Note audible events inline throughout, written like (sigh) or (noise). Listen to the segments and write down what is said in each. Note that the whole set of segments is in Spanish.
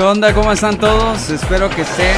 ¿Qué onda? ¿Cómo están todos? Espero que estén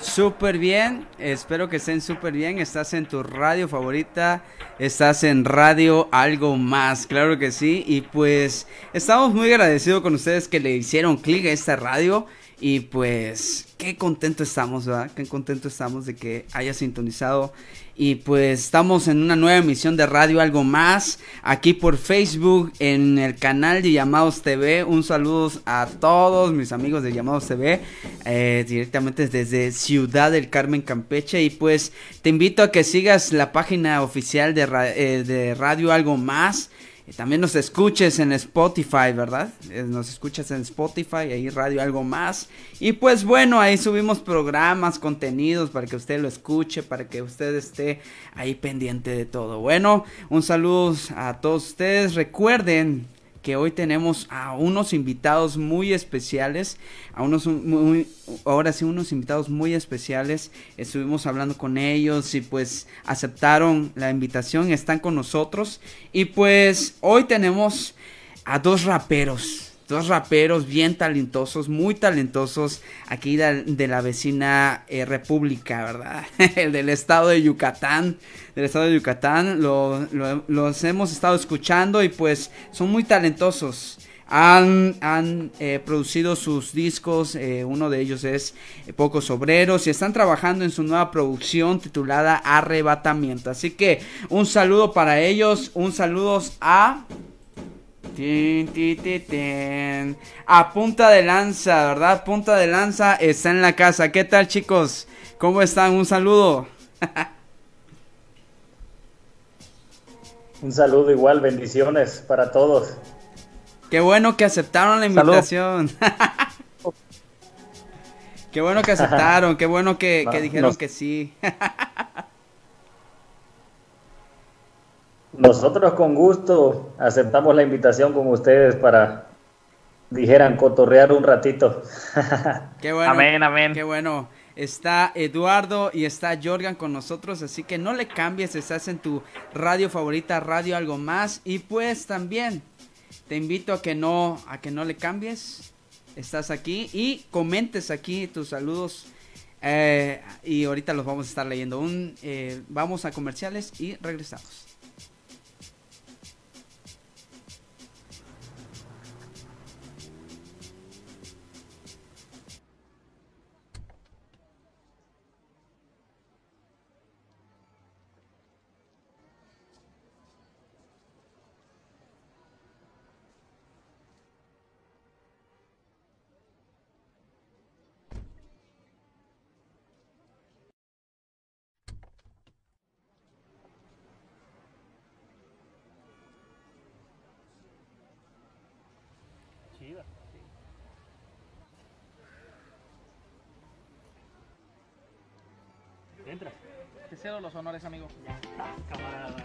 súper bien. Espero que estén súper bien. Estás en tu radio favorita. Estás en radio algo más. Claro que sí. Y pues estamos muy agradecidos con ustedes que le hicieron clic a esta radio. Y pues qué contento estamos, ¿verdad? Qué contento estamos de que haya sintonizado y pues estamos en una nueva emisión de Radio Algo Más, aquí por Facebook, en el canal de Llamados TV. Un saludo a todos mis amigos de Llamados TV, eh, directamente desde Ciudad del Carmen, Campeche. Y pues te invito a que sigas la página oficial de, eh, de Radio Algo Más también nos escuches en Spotify, ¿verdad? Eh, nos escuchas en Spotify, ahí radio algo más. Y pues bueno, ahí subimos programas, contenidos para que usted lo escuche, para que usted esté ahí pendiente de todo. Bueno, un saludo a todos ustedes. Recuerden que hoy tenemos a unos invitados muy especiales, a unos muy, ahora sí unos invitados muy especiales. Estuvimos hablando con ellos y pues aceptaron la invitación, están con nosotros y pues hoy tenemos a dos raperos dos raperos bien talentosos, muy talentosos aquí de, la vecina eh, república, ¿verdad? (laughs) El del estado de Yucatán, del estado de Yucatán, los hemos estado escuchando y pues son muy talentosos. Han, han eh, producido sus discos, eh, uno de ellos es Pocos Obreros y están trabajando en su nueva producción titulada Arrebatamiento. Así que un saludo para ellos, un saludo a a punta de lanza, ¿verdad? Punta de lanza está en la casa. ¿Qué tal, chicos? ¿Cómo están? Un saludo. (laughs) Un saludo igual, bendiciones para todos. Qué bueno que aceptaron la invitación. (laughs) qué bueno que aceptaron, qué bueno que, dijeron que sí. (laughs) Nosotros con gusto aceptamos la invitación con ustedes para, dijeran, cotorrear un ratito. (laughs) Qué bueno. Amén, amén. Qué bueno. Está Eduardo y está Jorgan con nosotros, así que no le cambies, estás en tu radio favorita, Radio Algo Más. Y pues también te invito a que no, a que no le cambies. Estás aquí y comentes aquí tus saludos. Eh, y ahorita los vamos a estar leyendo. Un, eh, vamos a comerciales y regresamos. Te cedo los honores, amigo. Ya está, camarada.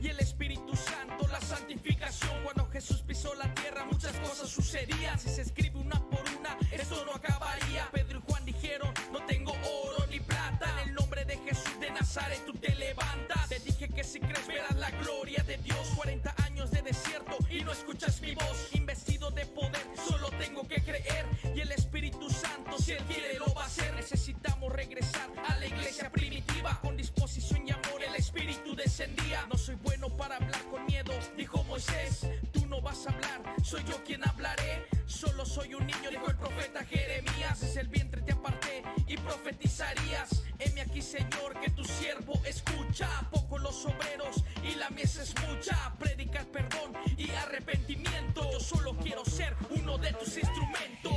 Y el Espíritu Santo, la santificación. Cuando Jesús pisó la tierra, muchas cosas sucedían. Si se escribe una por una, esto no acabaría. Pedro y Juan dijeron: No tengo oro ni plata. En el nombre de Jesús de Nazaret, tú te levantas. Te dije que si crees, verás la gloria de Dios. 40 años de desierto y no escuchas mi voz. Investido de poder, solo tengo que creer. Y el Espíritu Santo, si Él quiere, lo va a hacer. Regresar a la iglesia primitiva con disposición y amor. El Espíritu descendía. No soy bueno para hablar con miedo, dijo Moisés. Tú no vas a hablar, soy yo quien hablaré. Solo soy un niño, dijo el profeta Jeremías. Desde el vientre te aparté y profetizarías. Heme aquí, Señor, que tu siervo escucha. Poco los obreros y la mies es mucha. Predicar perdón y arrepentimiento. Yo solo quiero ser uno de tus instrumentos.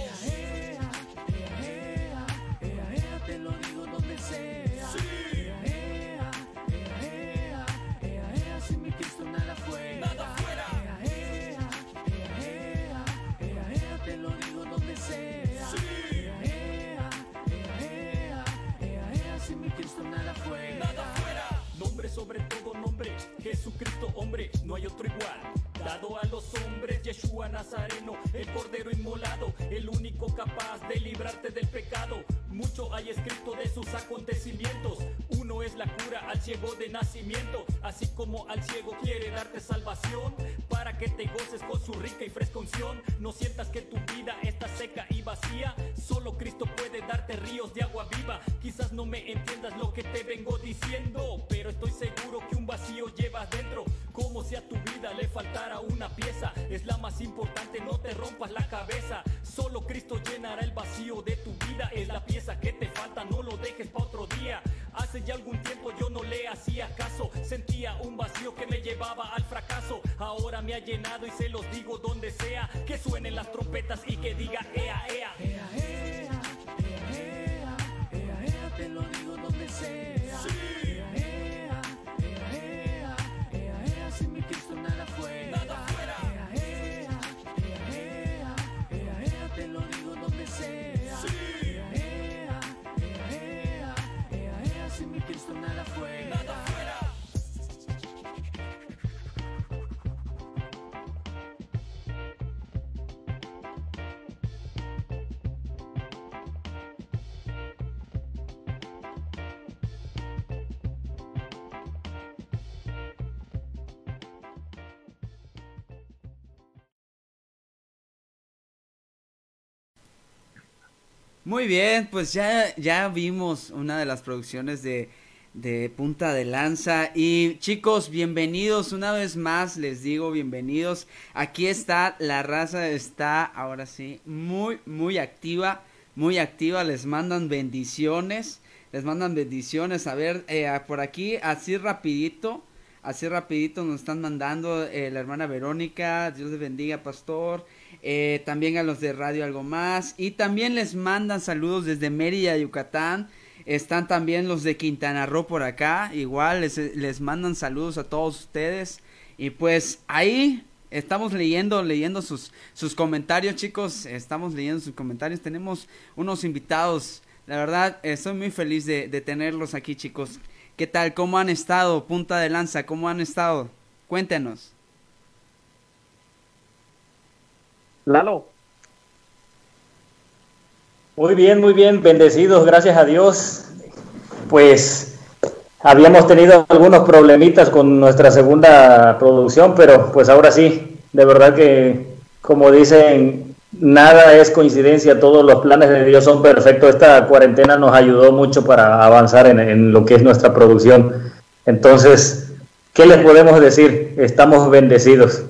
Igual. Dado a los hombres, Yeshua Nazareno, el cordero inmolado, el único capaz de librarte del pecado. Mucho hay escrito de sus acontecimientos. Uno es la cura al ciego de nacimiento, así como al ciego quiere darte salvación para que te goces con su rica y fresca unción. No sientas que tu vida está seca y vacía, solo Cristo puede darte ríos de agua viva. Quizás no me entiendas lo que te vengo diciendo, pero estoy seguro que un vacío llevas dentro. Como si a tu le faltara una pieza, es la más importante, no te rompas la cabeza. Solo Cristo llenará el vacío de tu vida, es la pieza que te falta, no lo dejes para otro día. Hace ya algún tiempo yo no le hacía caso, sentía un vacío que me llevaba al fracaso. Ahora me ha llenado y se los digo donde sea, que suenen las trompetas y que diga ea. Ea, ea, ea, Muy bien, pues ya, ya vimos una de las producciones de, de Punta de Lanza. Y chicos, bienvenidos una vez más, les digo bienvenidos. Aquí está, la raza está ahora sí muy, muy activa, muy activa. Les mandan bendiciones, les mandan bendiciones. A ver, eh, por aquí, así rapidito. Así rapidito nos están mandando eh, la hermana Verónica, Dios les bendiga, pastor. Eh, también a los de Radio Algo Más. Y también les mandan saludos desde Mérida, Yucatán. Están también los de Quintana Roo por acá. Igual les, les mandan saludos a todos ustedes. Y pues ahí estamos leyendo, leyendo sus, sus comentarios, chicos. Estamos leyendo sus comentarios. Tenemos unos invitados. La verdad, estoy muy feliz de, de tenerlos aquí, chicos. ¿Qué tal? ¿Cómo han estado? Punta de lanza, ¿cómo han estado? Cuéntenos. Lalo. Muy bien, muy bien, bendecidos, gracias a Dios. Pues habíamos tenido algunos problemitas con nuestra segunda producción, pero pues ahora sí, de verdad que como dicen, nada es coincidencia, todos los planes de Dios son perfectos. Esta cuarentena nos ayudó mucho para avanzar en, lo que es nuestra producción. Entonces, ¿qué les podemos decir? Estamos bendecidos.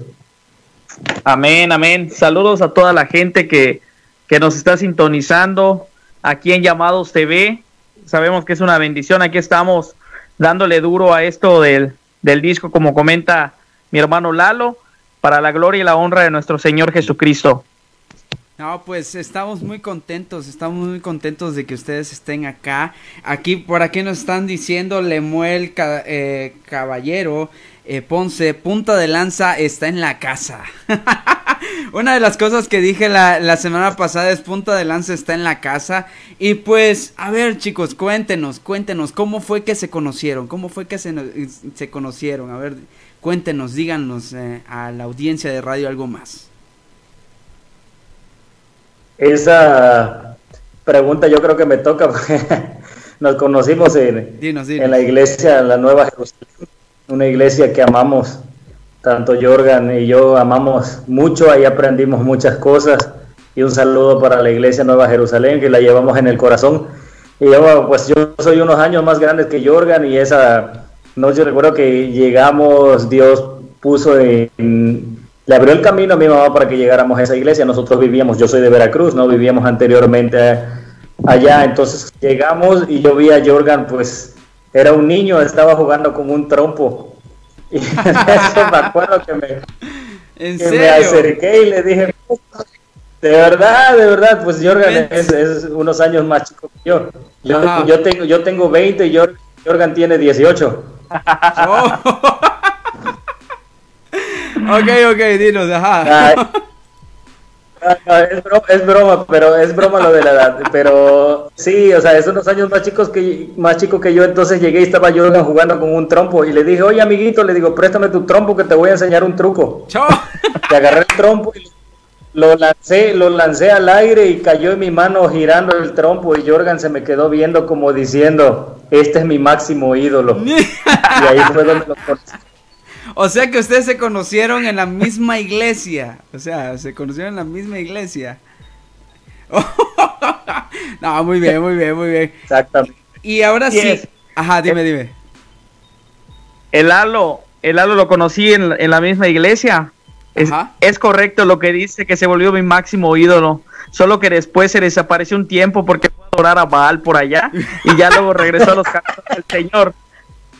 Amén, amén. Saludos a toda la gente que, que nos está sintonizando aquí en Llamados TV. Sabemos que es una bendición. Aquí estamos dándole duro a esto del, del disco, como comenta mi hermano Lalo, para la gloria y la honra de nuestro Señor Jesucristo. No, pues estamos muy contentos, estamos muy contentos de que ustedes estén acá. Aquí, por aquí nos están diciendo Lemuel eh, Caballero, eh, Ponce, punta de lanza está en la casa. (laughs) Una de las cosas que dije la, la semana pasada es punta de lanza está en la casa. Y pues, a ver chicos, cuéntenos, cuéntenos, ¿cómo fue que se conocieron? ¿Cómo fue que se, no- se conocieron? A ver, cuéntenos, díganos eh, a la audiencia de radio algo más. Esa pregunta yo creo que me toca (laughs) porque nos conocimos en, Dinos, dinos. en la iglesia, la Nueva Jerusalén, una iglesia que amamos, tanto Jorgan y yo amamos mucho, ahí aprendimos muchas cosas y un saludo para la iglesia Nueva Jerusalén que la llevamos en el corazón. Y yo, pues yo soy unos años más grandes que Jorgan y esa noche recuerdo que llegamos, Dios puso en, le abrió el camino a mi mamá para que llegáramos a esa iglesia. Nosotros vivíamos, yo soy de Veracruz, no vivíamos anteriormente allá, entonces llegamos y yo vi a Jorgan, pues era un niño, estaba jugando con un trompo. Y (laughs) eso me acuerdo que me, ¿En que me serio? acerqué y le dije, de verdad, de verdad, pues Jorgan es, es unos años más chico que yo. Yo, Ajá. yo, tengo, yo tengo 20 y Jor- Jorgan tiene 18. Oh. (laughs) ok, ok, dinos, ajá. Ay, es, broma, es, broma, pero es broma lo de la edad. Pero sí, o sea, es unos años más chicos que más chico que yo, entonces llegué y estaba yo jugando con un trompo y le dije, oye amiguito, le digo, préstame tu trompo que te voy a enseñar un truco. Chao. Te agarré el trompo y lo lancé, lo lancé al aire y cayó en mi mano girando el trompo y Jorgan se me quedó viendo como diciendo, este es mi máximo ídolo. (laughs) y ahí fue donde lo conocí. O sea que ustedes se conocieron en la misma iglesia. O sea, se conocieron en la misma iglesia. (laughs) no, muy bien, muy bien, muy bien. Exactamente. Y ahora sí. Ajá, dime, dime. El Lalo, el Lalo lo conocí en, en la misma iglesia. Es, es, correcto lo que dice, que se volvió mi máximo ídolo. Solo que después se desapareció un tiempo porque fue a adorar a Baal por allá y ya luego regresó a los (laughs) caminos del Señor.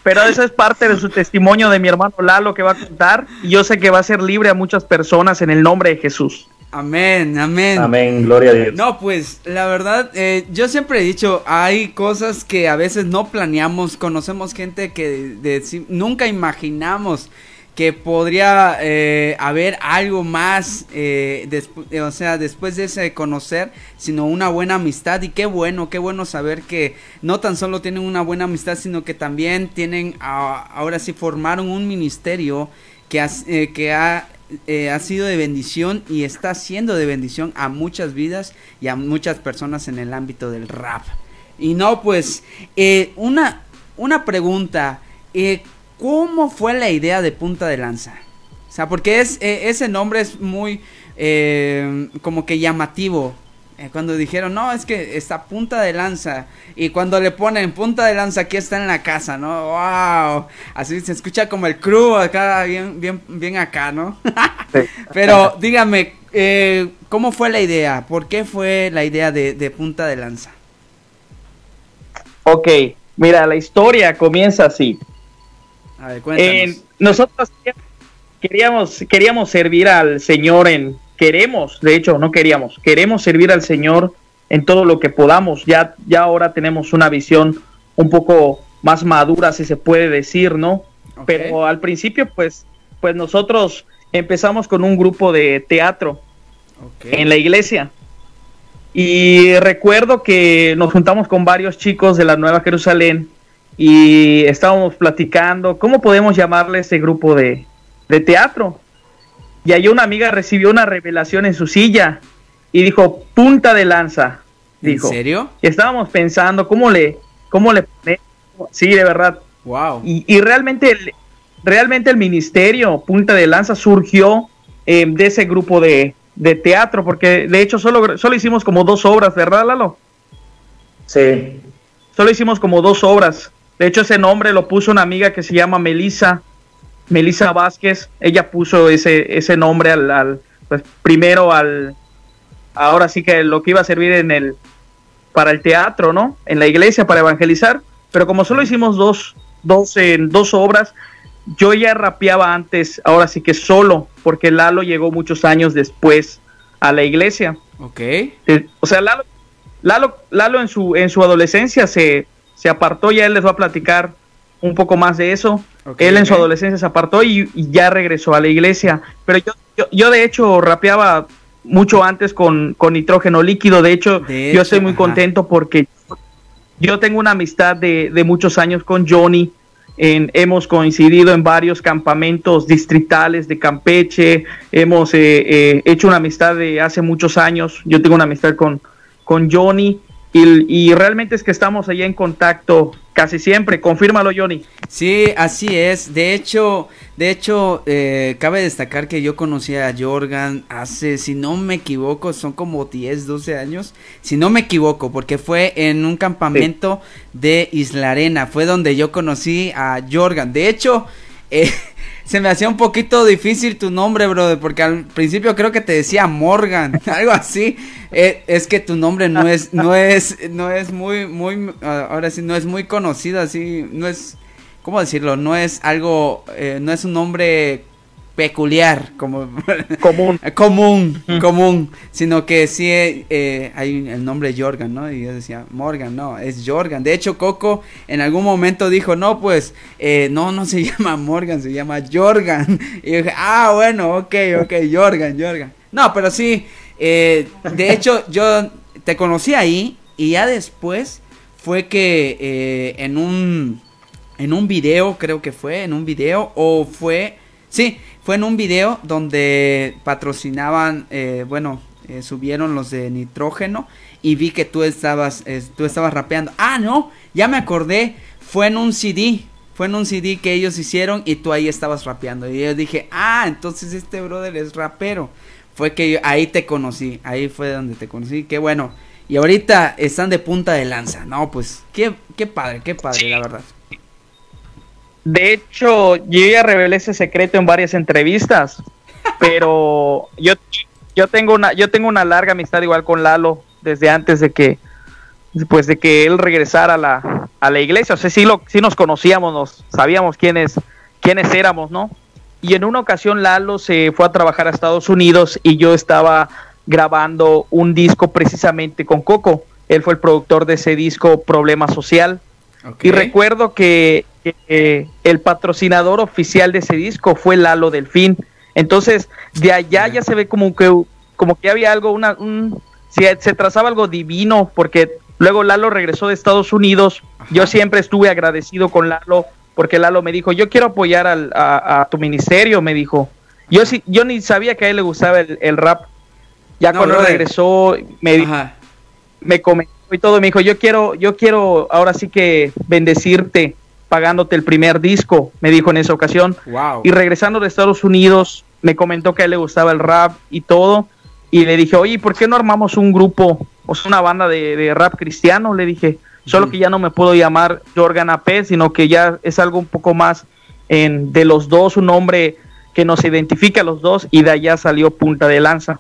Pero eso es parte de su testimonio de mi hermano Lalo que va a contar. Y yo sé que va a ser libre a muchas personas en el nombre de Jesús. Amén, amén. Amén, gloria a Dios. No, pues la verdad, eh, yo siempre he dicho, hay cosas que a veces no planeamos, conocemos gente que nunca imaginamos que podría eh, haber algo más, eh, eh, o sea, después de ese conocer, sino una buena amistad. Y qué bueno, qué bueno saber que no tan solo tienen una buena amistad, sino que también tienen, ahora sí, formaron un ministerio que, que ha, ha sido de bendición y está siendo de bendición a muchas vidas y a muchas personas en el ámbito del rap. Y no, pues, una, una pregunta. ¿Cómo fue la idea de Punta de Lanza? O sea, porque es, e, ese nombre es muy eh, como que llamativo. Eh, cuando dijeron, no, es que está Punta de Lanza. Y cuando le ponen Punta de Lanza, aquí está en la casa, ¿no? ¡Wow! Así se escucha como el crew acá, bien, bien, bien acá, ¿no? (laughs) Pero dígame, eh, ¿cómo fue la idea? ¿Por qué fue la idea de, de Punta de Lanza? Ok, mira, la historia comienza así nosotros queríamos, queríamos servir al Señor en, queremos, de hecho, no queríamos, queremos servir al Señor en todo lo que podamos. Ya, ya ahora tenemos una visión un poco más madura, si se puede decir, ¿no? Pero al principio, pues, pues nosotros empezamos con un grupo de teatro en la iglesia. Y recuerdo que nos juntamos con varios chicos de la Nueva Jerusalén y estábamos platicando cómo podemos llamarle ese grupo de, teatro. Y ahí una amiga recibió una revelación en su silla y dijo, punta de lanza. Dijo. ¿En serio? Y estábamos pensando cómo le, cómo le Sí, de verdad. Wow. Y, realmente, el, realmente el ministerio Punta de Lanza surgió eh, de ese grupo de, de, teatro, porque de hecho solo, solo hicimos como dos obras, ¿verdad, Lalo? Sí. Solo hicimos como dos obras. De hecho, ese nombre lo puso una amiga que se llama Melissa, Melissa Vázquez. Ella puso ese, ese nombre al, pues, primero al, ahora sí que lo que iba a servir en el, para el teatro, ¿no? En la iglesia para evangelizar. Pero como solo hicimos dos, dos, en dos obras, yo ya rapeaba antes, ahora sí que solo, porque Lalo llegó muchos años después a la iglesia. Ok. Eh, o sea, Lalo, Lalo, Lalo en su, en su adolescencia se, se apartó, ya él les va a platicar un poco más de eso. él en su adolescencia se apartó y, ya regresó a la iglesia. Pero yo, yo, de hecho rapeaba mucho antes con, con nitrógeno líquido. De hecho, yo estoy muy contento porque yo tengo una amistad de, de muchos años con Johnny. En, hemos coincidido en varios campamentos distritales de Campeche, hemos eh, eh, hecho una amistad de hace muchos años, yo tengo una amistad con, con Johnny y, realmente es que estamos allá en contacto casi siempre. Confírmalo, Johnny. Sí, así es. De hecho, de hecho, eh, cabe destacar que yo conocí a Jorgan hace, si no me equivoco, son como 10, 12 años. Si no me equivoco, porque fue en un campamento de Isla Arena. Fue donde yo conocí a Jorgan. De hecho, eh, se me hacía un poquito difícil tu nombre, brother, porque al principio creo que te decía Morgan, (laughs) algo así. Eh, es que tu nombre no es, no es, no es muy, muy, ahora sí, no es muy conocido, así, no es, ¿cómo decirlo? No es algo, eh, no es un nombre peculiar, como común, (laughs) común, común, sino que sí eh, hay el nombre Jorgan, ¿no? Y yo decía, Morgan, no, es Jorgan. De hecho, Coco en algún momento dijo, no, pues, eh, no, no se (laughs) llama Morgan, se llama Jorgan. Y yo dije, ah, bueno, ok, ok, Jorgan, Jorgan. No, pero sí, Eh, de hecho, yo te conocí ahí y ya después fue que eh, en un en un video, creo que fue, en un video, o fue, sí, fue en un video donde patrocinaban, eh, bueno, eh, subieron los de nitrógeno y vi que tú estabas, eh, tú estabas rapeando. Ah, no, ya me acordé, fue en un CD, fue en un CD que ellos hicieron y tú ahí estabas rapeando. Y yo dije, ah, entonces este brother es rapero. Fue que yo, ahí te conocí, ahí fue donde te conocí, qué bueno. Y ahorita están de punta de lanza, no, pues, qué, qué padre, qué padre, la verdad. De hecho, yo ya revelé ese secreto en varias entrevistas, (laughs) pero yo, yo tengo una, yo tengo una larga amistad igual con Lalo desde antes de que, pues de que él regresara a la, a la iglesia. O sea, sí, lo, sí nos conocíamos, nos sabíamos quiénes, quiénes éramos, ¿no? Y en una ocasión Lalo se fue a trabajar a Estados Unidos y yo estaba grabando un disco precisamente con Coco. Él fue el productor de ese disco Problema Social. Okay. Y recuerdo que eh, el patrocinador oficial de ese disco fue Lalo Delfín. Entonces, de allá ya se ve como que, como que había algo, una, un, se, se trazaba algo divino, porque luego Lalo regresó de Estados Unidos. Yo siempre estuve agradecido con Lalo, porque Lalo me dijo, yo quiero apoyar al, a, a, tu ministerio, me dijo. Yo, sí, yo ni sabía que a él le gustaba el, el rap. Ya no, cuando brother. regresó, me, me comentó y todo, me dijo, yo quiero, yo quiero ahora sí que bendecirte pagándote el primer disco, me dijo en esa ocasión. Wow. Y regresando de Estados Unidos, me comentó que a él le gustaba el rap y todo. Y le dije, oye, ¿por qué no armamos un grupo, o sea, una banda de, de rap cristiano? Le dije, solo que ya no me puedo llamar Jorgan AP, sino que ya es algo un poco más en, de los dos, un nombre que nos identifica a los dos, y de allá salió Punta de Lanza.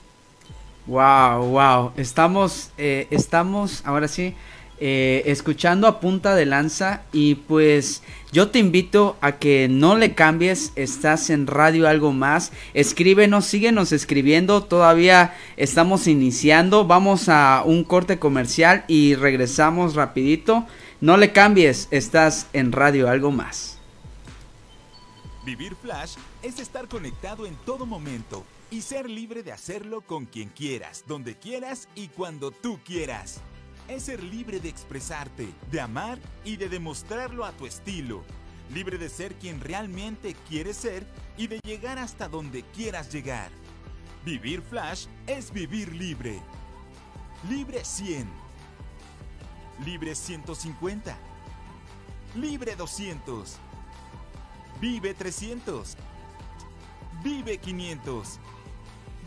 Wow, wow. Estamos, eh, estamos, ahora sí, eh, escuchando a punta de lanza y pues yo te invito a que no le cambies, estás en radio algo más, escríbenos, síguenos escribiendo, todavía estamos iniciando, vamos a un corte comercial y regresamos rapidito, no le cambies, estás en radio algo más. Vivir Flash es estar conectado en todo momento y ser libre de hacerlo con quien quieras, donde quieras y cuando tú quieras es ser libre de expresarte, de amar y de demostrarlo a tu estilo. Libre de ser quien realmente quieres ser y de llegar hasta donde quieras llegar. Vivir Flash es vivir libre. Libre 100. Libre 150. Libre 200. Vive 300. Vive 500.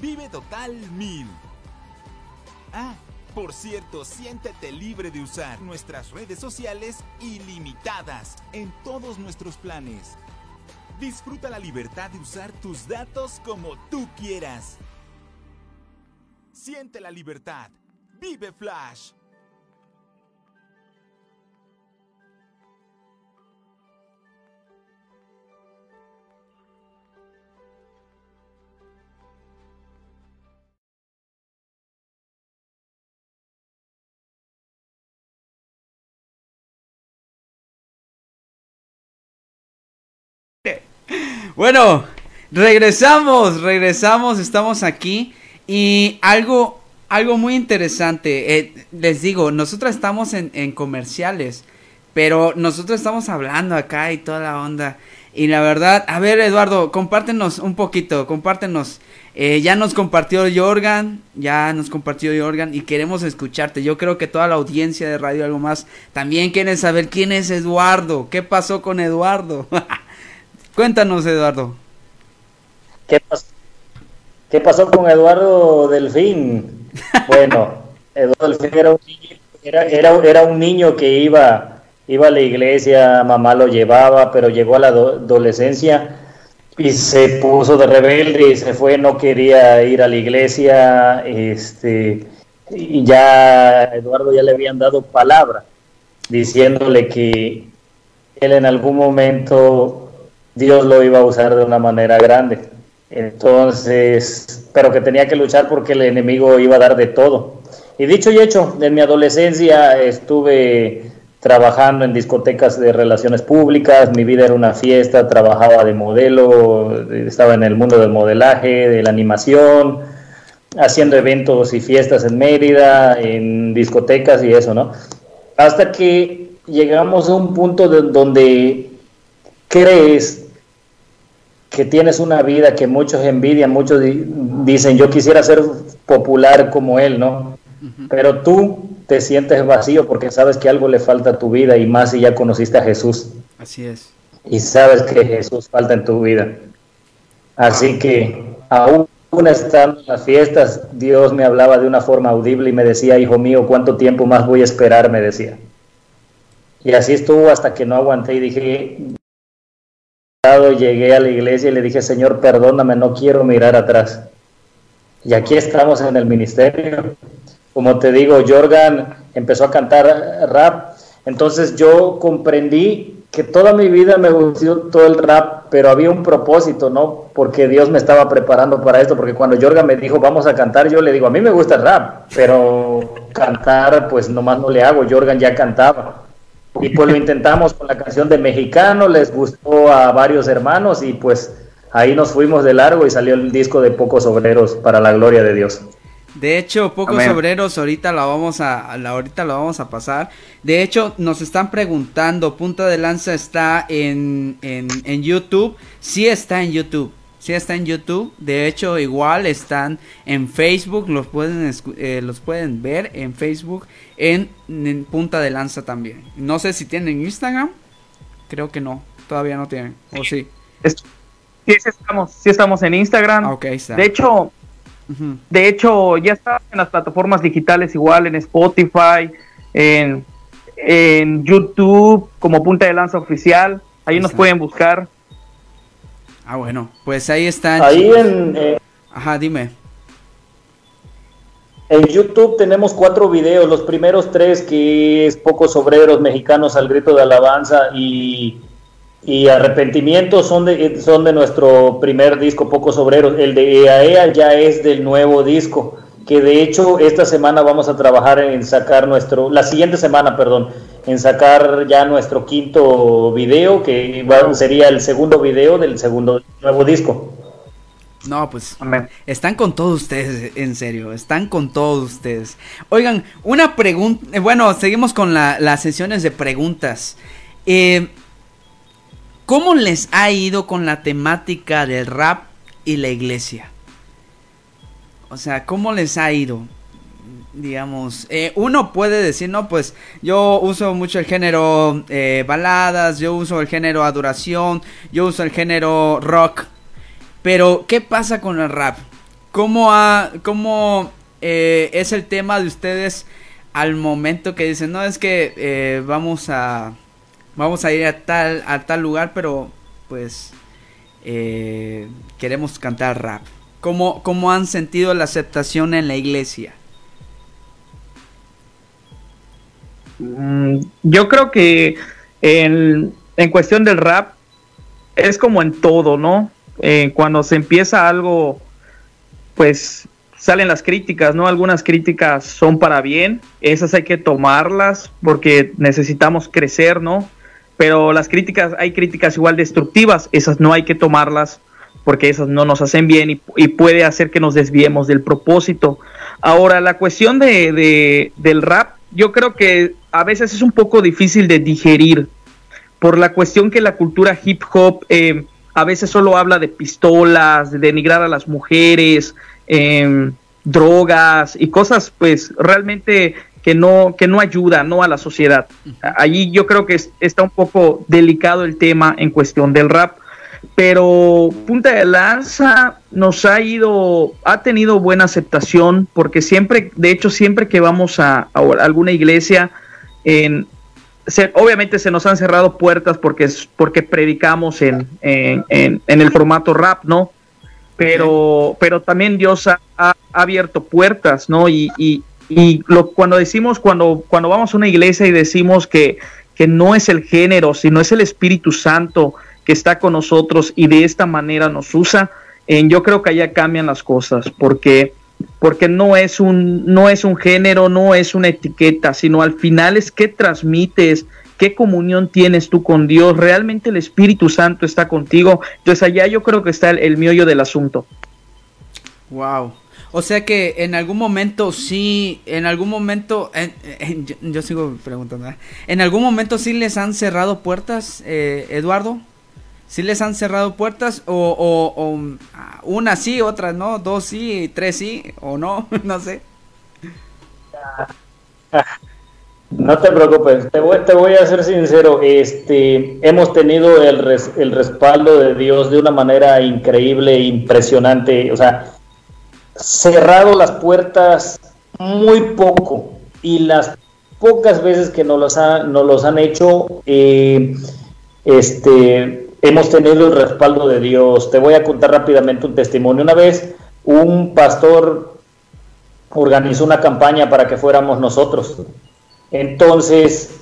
Vive total 1000. Ah, por cierto, siéntete libre de usar nuestras redes sociales ilimitadas en todos nuestros planes. Disfruta la libertad de usar tus datos como tú quieras. Siente la libertad. Vive Flash. Bueno, regresamos, regresamos, estamos aquí y algo, algo muy interesante. Eh, les digo, nosotros estamos en, en, comerciales, pero nosotros estamos hablando acá y toda la onda. Y la verdad, a ver, Eduardo, compártenos un poquito, compártenos. Eh, ya nos compartió Jorgan, ya nos compartió Jorgan y queremos escucharte. Yo creo que toda la audiencia de Radio Algo Más también quiere saber quién es Eduardo, qué pasó con Eduardo. (laughs) Cuéntanos, Eduardo. ¿Qué pasó? ¿Qué pasó con Eduardo Delfín? (laughs) Bueno, Eduardo Delfín era un niño, era, era, era un niño que iba, iba a la iglesia, mamá lo llevaba, pero llegó a la adolescencia y se puso de rebelde y se fue, no quería ir a la iglesia, este, y ya Eduardo ya le habían dado palabra, diciéndole que él en algún momento Dios lo iba a usar de una manera grande. Entonces, pero que tenía que luchar porque el enemigo iba a dar de todo. Y dicho y hecho, en mi adolescencia estuve trabajando en discotecas de relaciones públicas, mi vida era una fiesta, trabajaba de modelo, estaba en el mundo del modelaje, de la animación, haciendo eventos y fiestas en Mérida, en discotecas y eso, ¿no? Hasta que llegamos a un punto de, donde crees que tienes una vida que muchos envidian, muchos dicen, yo quisiera ser popular como él, ¿no? Pero tú te sientes vacío porque sabes que algo le falta a tu vida y más si ya conociste a Jesús. Así es. Y sabes que Jesús falta en tu vida. Así que aún estando en las fiestas, Dios me hablaba de una forma audible y me decía, hijo mío, ¿cuánto tiempo más voy a esperar? Me decía. Y así estuvo hasta que no aguanté y dije, llegué a la iglesia y le dije, Señor, perdóname, no quiero mirar atrás. Y aquí estamos en el ministerio. Como te digo, Jorgan empezó a cantar rap, entonces yo comprendí que toda mi vida me gustó todo el rap, pero había un propósito, ¿no? Porque Dios me estaba preparando para esto, porque cuando Jorgan me dijo, vamos a cantar, yo le digo, a mí me gusta el rap, pero cantar, pues nomás no le hago, Jorgan ya cantaba. Y pues lo intentamos con la canción de Mexicano, les gustó a varios hermanos y pues ahí nos fuimos de largo y salió el disco de Pocos Obreros para la gloria de Dios. De hecho, pocos obreros ahorita la vamos a, la, ahorita lo vamos a pasar. De hecho, nos están preguntando, Punta de Lanza está en, en, en YouTube. Sí está en YouTube. Sí está en YouTube. De hecho, igual están en Facebook. Los pueden, eh, los pueden ver en Facebook. En, Punta de Lanza también. No sé si tienen Instagram. Creo que no. Todavía no tienen. ¿O sí? sí, estamos, sí estamos en Instagram. Ah, está. De hecho, de hecho, ya está en las plataformas digitales igual, en Spotify, en, en YouTube, como Punta de Lanza Oficial. Ahí, nos pueden buscar. Ah, bueno, pues ahí están. Ahí en. Eh, Ajá, dime. En YouTube tenemos cuatro videos, los primeros tres que es Pocos Obreros Mexicanos al Grito de Alabanza y, y Arrepentimiento son de, son de nuestro primer disco, Pocos Obreros. El de EAEA e ya es del nuevo disco, que de hecho esta semana vamos a trabajar en sacar nuestro, la siguiente semana, perdón, en sacar ya nuestro quinto video, que sería el segundo video del segundo nuevo disco. No, pues están con todos ustedes, en serio, están con todos ustedes. Oigan, una pregunta, eh, bueno, seguimos con las sesiones de preguntas. Eh, ¿Cómo les ha ido con la temática del rap y la iglesia? O sea, ¿cómo les ha ido? Digamos, eh, uno puede decir, no, pues yo uso mucho el género eh, baladas, yo uso el género adoración, yo uso el género rock, pero ¿qué pasa con el rap? ¿Cómo, ha, cómo eh, es el tema de ustedes al momento que dicen, no, es que vamos a vamos a ir a tal, a tal lugar, pero pues queremos cantar rap? ¿Cómo, ¿Cómo han sentido la aceptación en la iglesia? Yo creo que en, cuestión del rap es como en todo, ¿no? Eh, cuando se empieza algo, pues salen las críticas, ¿no? Algunas críticas son para bien, esas hay que tomarlas porque necesitamos crecer, ¿no? Pero las críticas, hay críticas igual destructivas, esas no hay que tomarlas porque esas no nos hacen bien y, puede hacer que nos desviemos del propósito. Ahora, la cuestión de, del rap, yo creo que a veces es un poco difícil de digerir por la cuestión que la cultura hip hop eh, a veces solo habla de pistolas, de denigrar a las mujeres, em, drogas y cosas pues realmente que no, que no ayudan ¿no? a la sociedad. Allí yo creo que está un poco delicado el tema en cuestión del rap pero Punta de Lanza nos ha ido, ha tenido buena aceptación, porque siempre, de hecho, siempre que vamos a, alguna iglesia, en, obviamente se nos han cerrado puertas porque, porque predicamos en, en, el formato rap, ¿no? Pero, pero también Dios ha, abierto puertas, ¿no? Y, y, y lo, cuando decimos, cuando, cuando vamos a una iglesia y decimos que, que no es el género, sino es el Espíritu Santo, que está con nosotros y de esta manera nos usa, en yo creo que allá cambian las cosas, porque porque no es un no es un género, no es una etiqueta, sino al final es qué transmites, qué comunión tienes tú con Dios, realmente el Espíritu Santo está contigo. Entonces allá yo creo que está el, el miollo del asunto. Wow. O sea que en algún momento sí, en algún momento, yo, sigo preguntando, ¿eh? ¿en algún momento sí les han cerrado puertas, eh, Eduardo? ¿Sí les han cerrado puertas o, o, ah, una sí, otra no, dos sí, tres sí o no, (laughs) no sé? (laughs) No te preocupes, te voy, a ser sincero, este, hemos tenido el, el respaldo de Dios de una manera increíble, impresionante, o sea, cerrado las puertas muy poco y las pocas veces que nos los, los han hecho, eh, este, hemos tenido el respaldo de Dios. Te voy a contar rápidamente un testimonio. Una vez un pastor organizó una campaña para que fuéramos nosotros. Entonces,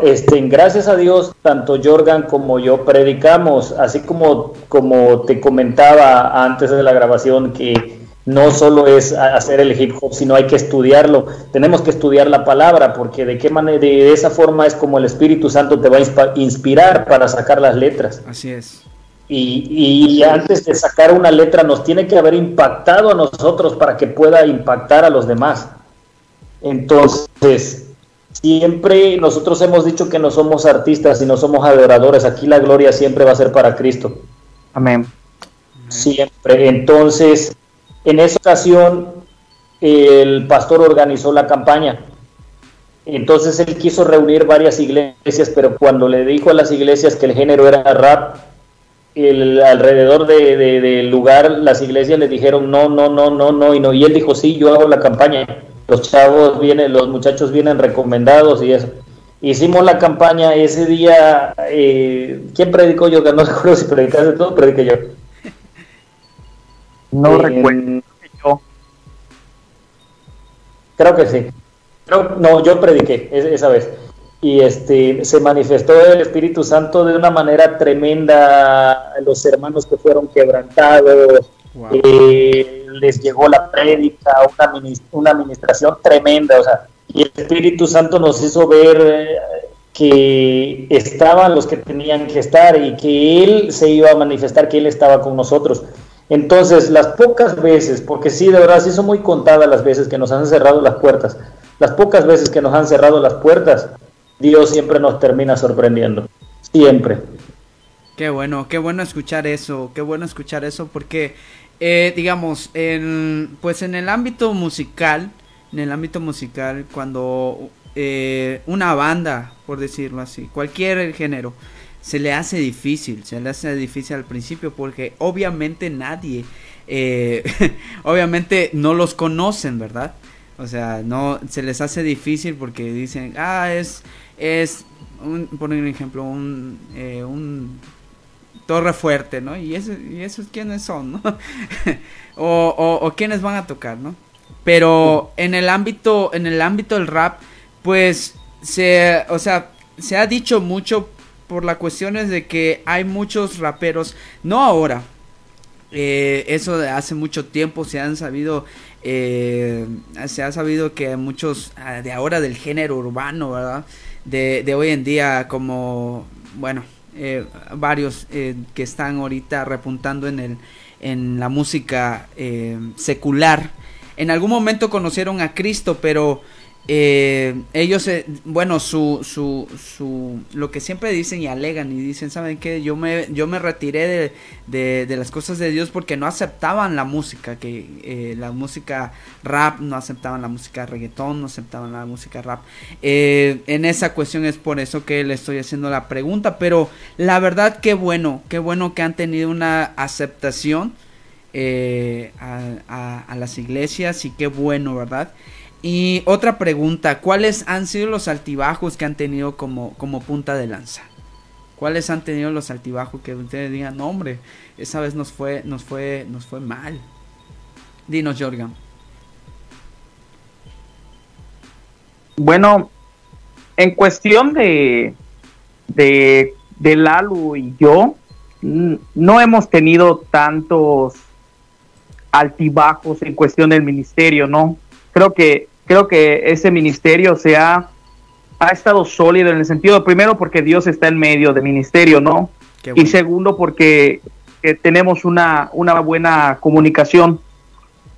este, gracias a Dios, tanto Jorgan como yo predicamos, así como, como te comentaba antes de la grabación que no solo es hacer el hip hop, sino hay que estudiarlo. Tenemos que estudiar la palabra, porque de qué manera, de esa forma es como el Espíritu Santo te va a inspirar para sacar las letras. Así es. Y, y, antes de sacar una letra nos tiene que haber impactado a nosotros para que pueda impactar a los demás. Entonces, siempre nosotros hemos dicho que no somos artistas y no somos adoradores. Aquí la gloria siempre va a ser para Cristo. Amén. Siempre. Entonces, en esa ocasión, el pastor organizó la campaña. Entonces él quiso reunir varias iglesias, pero cuando le dijo a las iglesias que el género era rap, el, alrededor del de, lugar las iglesias le dijeron no, no, no, no, no, y no. Y él dijo, sí, yo hago la campaña. Los chavos vienen, los muchachos vienen recomendados y eso. Hicimos la campaña ese día. Eh, ¿Quién predicó yo? Que no (laughs) recuerdo si predicaste tú, prediqué yo. No recuerdo. Yo. Creo que sí. no, yo prediqué esa vez. Y este se manifestó el Espíritu Santo de una manera tremenda. Los hermanos que fueron quebrantados, eh, les llegó la prédica, una, una administración tremenda. O sea, y el Espíritu Santo nos hizo ver eh, que estaban los que tenían que estar y que Él se iba a manifestar, que Él estaba con nosotros. Entonces, las pocas veces, porque sí, de verdad, sí son muy contadas las veces que nos han cerrado las puertas, las pocas veces que nos han cerrado las puertas, Dios siempre nos termina sorprendiendo, siempre. Qué bueno, qué bueno escuchar eso, qué bueno escuchar eso, porque, eh, digamos, en, pues en el ámbito musical, en el ámbito musical, cuando eh, una banda, por decirlo así, cualquier género, se le hace difícil, se le hace difícil al principio porque obviamente nadie, eh, (laughs) obviamente no los conocen, ¿verdad? O sea, no, se les hace difícil porque dicen, ah, es, es, un, por ejemplo, un, eh, un torre fuerte, ¿no? Y, y esos quiénes son, ¿no? (laughs) o, o quiénes van a tocar, ¿no? Pero en el ámbito, en el ámbito del rap, pues se, o sea, se ha dicho mucho por la cuestión es de que hay muchos raperos, no ahora, eh, eso de hace mucho tiempo se han sabido, eh, se ha sabido que muchos ah, de ahora del género urbano, ¿verdad? De, de hoy en día como, bueno, eh, varios que están ahorita repuntando en, el, en la música secular. En algún momento conocieron a Cristo, pero eh, ellos, eh, bueno, su, su, su, lo que siempre dicen y alegan y dicen, ¿saben qué? Yo me, yo me retiré de, de, las cosas de Dios porque no aceptaban la música, que eh, la música rap, no aceptaban la música reggaetón, no aceptaban la música rap. en esa cuestión es por eso que le estoy haciendo la pregunta, pero la verdad qué bueno, qué bueno que han tenido una aceptación a, a las iglesias y qué bueno, ¿verdad? Y otra pregunta, ¿cuáles han sido los altibajos que han tenido como, como punta de lanza? ¿Cuáles han tenido los altibajos que ustedes digan, hombre, esa vez nos fue, nos fue, nos fue mal? Dinos, Jorgan. Bueno, en cuestión de, de, de Lalu y yo, no hemos tenido tantos altibajos en cuestión del ministerio, ¿no? Creo que, creo que ese ministerio se ha, ha estado sólido en el sentido, primero porque Dios está en medio del ministerio, ¿no? Y segundo porque tenemos una, una buena comunicación.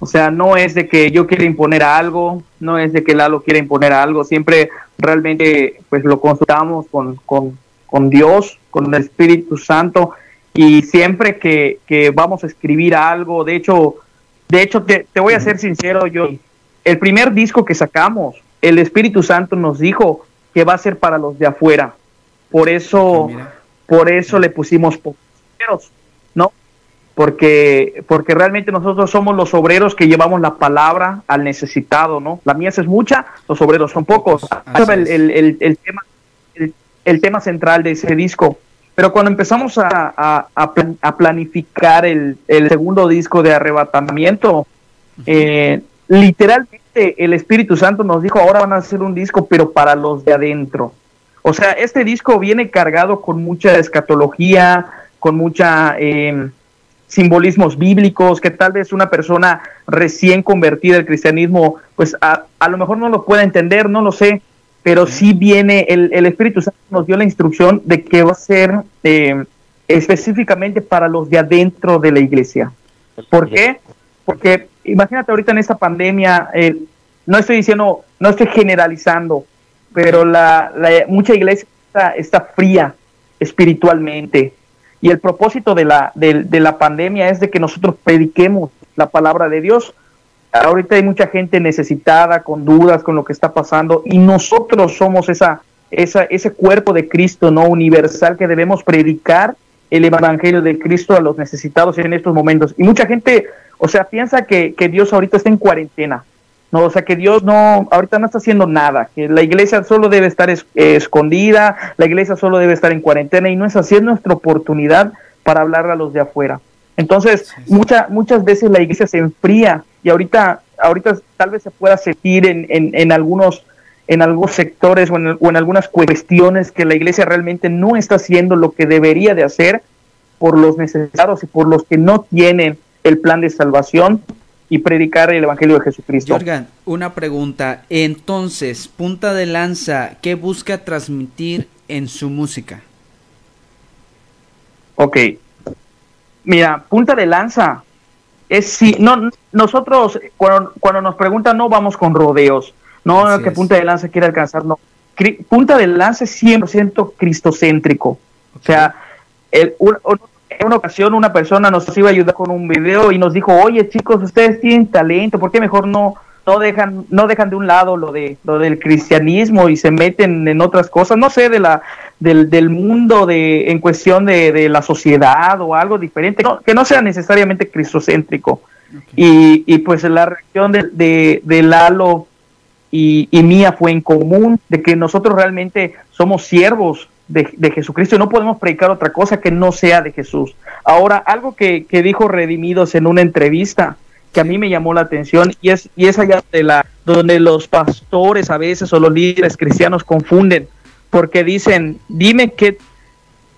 O sea, no es de que yo quiera imponer algo, no es de que Lalo quiera imponer algo, siempre realmente pues lo consultamos con, con, con Dios, con el Espíritu Santo y siempre que, que, vamos a escribir algo, de hecho, de hecho te, te voy a ser sincero, yo, el primer disco que sacamos, el Espíritu Santo nos dijo que va a ser para los de afuera, por eso, por eso le pusimos obreros, ¿no? Porque, porque realmente nosotros somos los obreros que llevamos la palabra al necesitado, ¿no? La mía es mucha, los obreros son pocos. El, el, el, tema, el, tema central de ese disco. Pero cuando empezamos a, a, a planificar el, segundo disco de arrebatamiento, eh, literalmente el Espíritu Santo nos dijo, ahora van a hacer un disco, pero para los de adentro. O sea, este disco viene cargado con mucha escatología, con mucha eh, simbolismos bíblicos, que tal vez una persona recién convertida al cristianismo, pues a, a, lo mejor no lo pueda entender, no lo sé, pero sí viene, el, el, Espíritu Santo nos dio la instrucción de que va a ser eh, específicamente para los de adentro de la iglesia. ¿Por qué? Porque imagínate ahorita en esta pandemia, eh, no estoy diciendo, no estoy generalizando, pero la, la mucha iglesia está, está, fría espiritualmente. Y el propósito de la, de, de la pandemia es de que nosotros prediquemos la palabra de Dios. Ahorita hay mucha gente necesitada, con dudas, con lo que está pasando, y nosotros somos esa, esa, ese cuerpo de Cristo no universal que debemos predicar el evangelio de Cristo a los necesitados en estos momentos. Y mucha gente, o sea, piensa que, que Dios ahorita está en cuarentena. No, o sea que Dios no, ahorita no está haciendo nada, que la iglesia solo debe estar es, eh, escondida, la iglesia solo debe estar en cuarentena y no es así, es nuestra oportunidad para hablar a los de afuera. Entonces, sí, sí. Mucha, muchas veces la iglesia se enfría y ahorita, ahorita tal vez se pueda sentir en, en, en algunos en algunos sectores o en, o en algunas cuestiones que la iglesia realmente no está haciendo lo que debería de hacer por los necesitados y por los que no tienen el plan de salvación y predicar el Evangelio de Jesucristo. Jorgan, una pregunta. Entonces, Punta de Lanza, ¿qué busca transmitir en su música? Ok. Mira, Punta de Lanza es si no nosotros cuando, cuando nos preguntan no vamos con rodeos, no Así que es. Punta de Lanza quiere alcanzar, no. Cri Punta de Lanza es 100% cristocéntrico. Okay. O sea, el, un, un, en una ocasión una persona nos iba a ayudar con un video y nos dijo, oye chicos, ustedes tienen talento, ¿por qué mejor no, no dejan, no dejan de un lado lo de lo del cristianismo y se meten en otras cosas, no sé, de la, del, del mundo de, en cuestión de, de la sociedad o algo diferente, no, que no sea necesariamente cristocéntrico. Okay. Y, y pues la reacción de, de, de Lalo y, y mía fue en común, de que nosotros realmente somos siervos de, de, Jesucristo y no podemos predicar otra cosa que no sea de Jesús. Ahora, algo que, que, dijo Redimidos en una entrevista que a mí me llamó la atención y es, y es allá de la donde los pastores a veces o los líderes cristianos confunden porque dicen, dime qué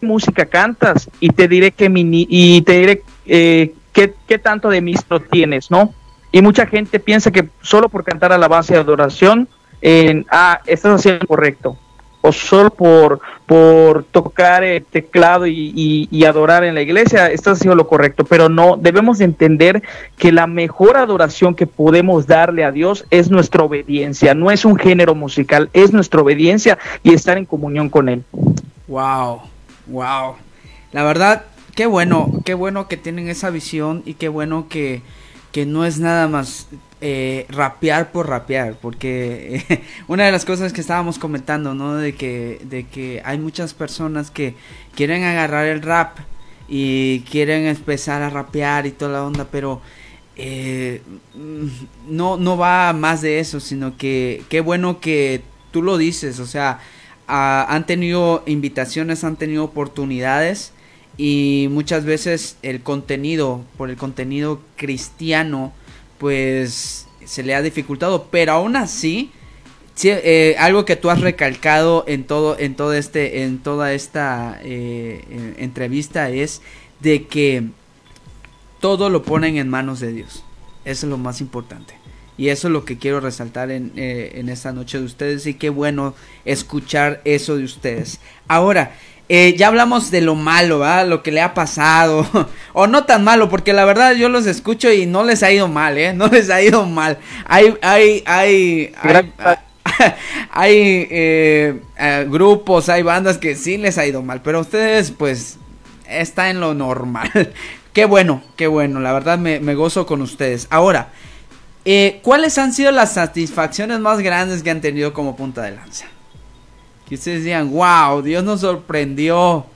música cantas y te diré que y te diré eh, qué, qué tanto de ministro tienes, ¿no? Y mucha gente piensa que solo por cantar alabanza y adoración, eh, ah, estás haciendo correcto o solo por, por tocar el teclado y, y, y, adorar en la iglesia, estás haciendo lo correcto, pero no, debemos entender que la mejor adoración que podemos darle a Dios es nuestra obediencia, no es un género musical, es nuestra obediencia y estar en comunión con Él. Wow, wow. La verdad, qué bueno, qué bueno que tienen esa visión y qué bueno que, que no es nada más eh, rapear por rapear, porque (laughs) una de las cosas que estábamos comentando, ¿no? De que, de que hay muchas personas que quieren agarrar el rap y quieren empezar a rapear y toda la onda, pero eh, no, no va más de eso, sino que qué bueno que tú lo dices, o sea, han tenido invitaciones, han tenido oportunidades y muchas veces el contenido, por el contenido cristiano, pues se le ha dificultado, pero aún así, sí, eh, algo que tú has recalcado en todo, en todo este, en toda esta eh, entrevista es de que todo lo ponen en manos de Dios. Eso es lo más importante. Y eso es lo que quiero resaltar en, eh, en esta noche de ustedes. Y qué bueno escuchar eso de ustedes. Ahora, eh, ya hablamos de lo malo, ¿verdad? Lo que le ha pasado. (laughs) o no tan malo, porque la verdad yo los escucho y no les ha ido mal, ¿eh? No les ha ido mal. Hay, hay, hay, hay, (laughs) hay eh, eh, grupos, hay bandas que sí les ha ido mal, pero ustedes pues está en lo normal. (laughs) qué bueno, qué bueno, la verdad me, me gozo con ustedes. Ahora, eh, ¿cuáles han sido las satisfacciones más grandes que han tenido como punta de lanza? Que ustedes digan, wow, Dios nos sorprendió.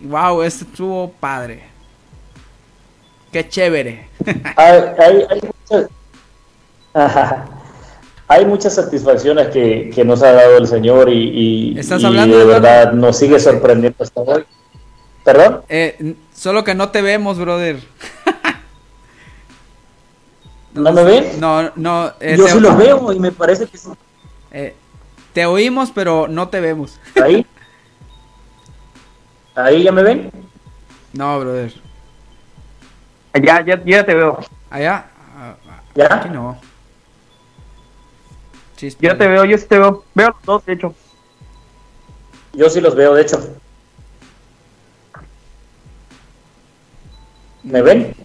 Wow, esto estuvo padre. Qué chévere. (laughs) hay, hay, hay, muchas, (laughs) hay, muchas, satisfacciones que, que, nos ha dado el Señor y, y, ¿Estás y hablando de verdad nos sigue sorprendiendo hasta hoy. ¿Perdón? Eh, solo que no te vemos, brother. ¿No me ven? No, no. Eh, Yo sí los veo y me parece que sí. Eh, te oímos, pero no te vemos. ¿Ahí? ¿Ahí ya me ven? No, brother. Ya, ya, ya te veo. ¿Allá? ¿Ya? Aquí no. Chispa. Ya te veo, yo sí te veo. Veo los dos, de hecho. Yo sí los veo, de hecho. ¿Me ven?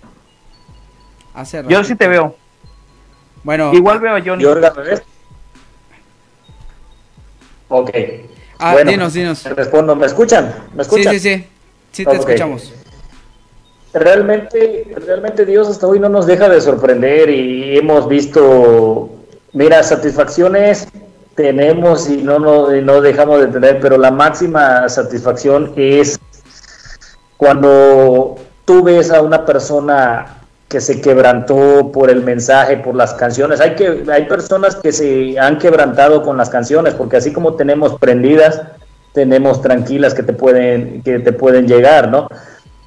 Hace yo sí te veo. Bueno. Igual veo a Johnny. ¿Yorga me ves? Ok. Ah, bueno, dinos, dinos. Respondo, ¿me escuchan? ¿Me escuchan? Sí, sí, sí. Sí, te escuchamos. Realmente, realmente Dios hasta hoy no nos deja de sorprender y hemos visto, mira, satisfacciones tenemos y no, no, y no dejamos de tener, pero la máxima satisfacción es cuando tú ves a una persona que se quebrantó por el mensaje, por las canciones. Hay que hay personas que se han quebrantado con las canciones, porque así como tenemos prendidas, tenemos tranquilas que te pueden que te pueden llegar, ¿no?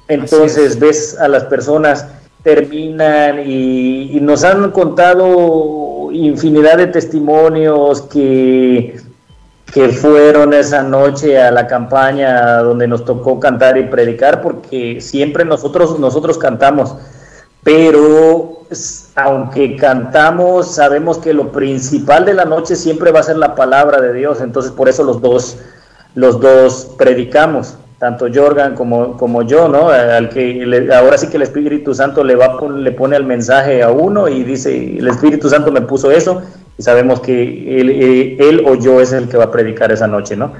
Entonces ves a las personas terminan y, y nos han contado infinidad de testimonios que que fueron esa noche a la campaña donde nos tocó cantar y predicar, porque siempre nosotros, nosotros cantamos, pero aunque cantamos, sabemos que lo principal de la noche siempre va a ser la palabra de Dios, entonces por eso los dos, los dos predicamos, tanto Jorgan como, como yo, ¿no? Al que ahora sí que el Espíritu Santo le va le pone el mensaje a uno y dice, el Espíritu Santo me puso eso, y sabemos que él, eh, él, o yo es el que va a predicar esa noche, ¿no?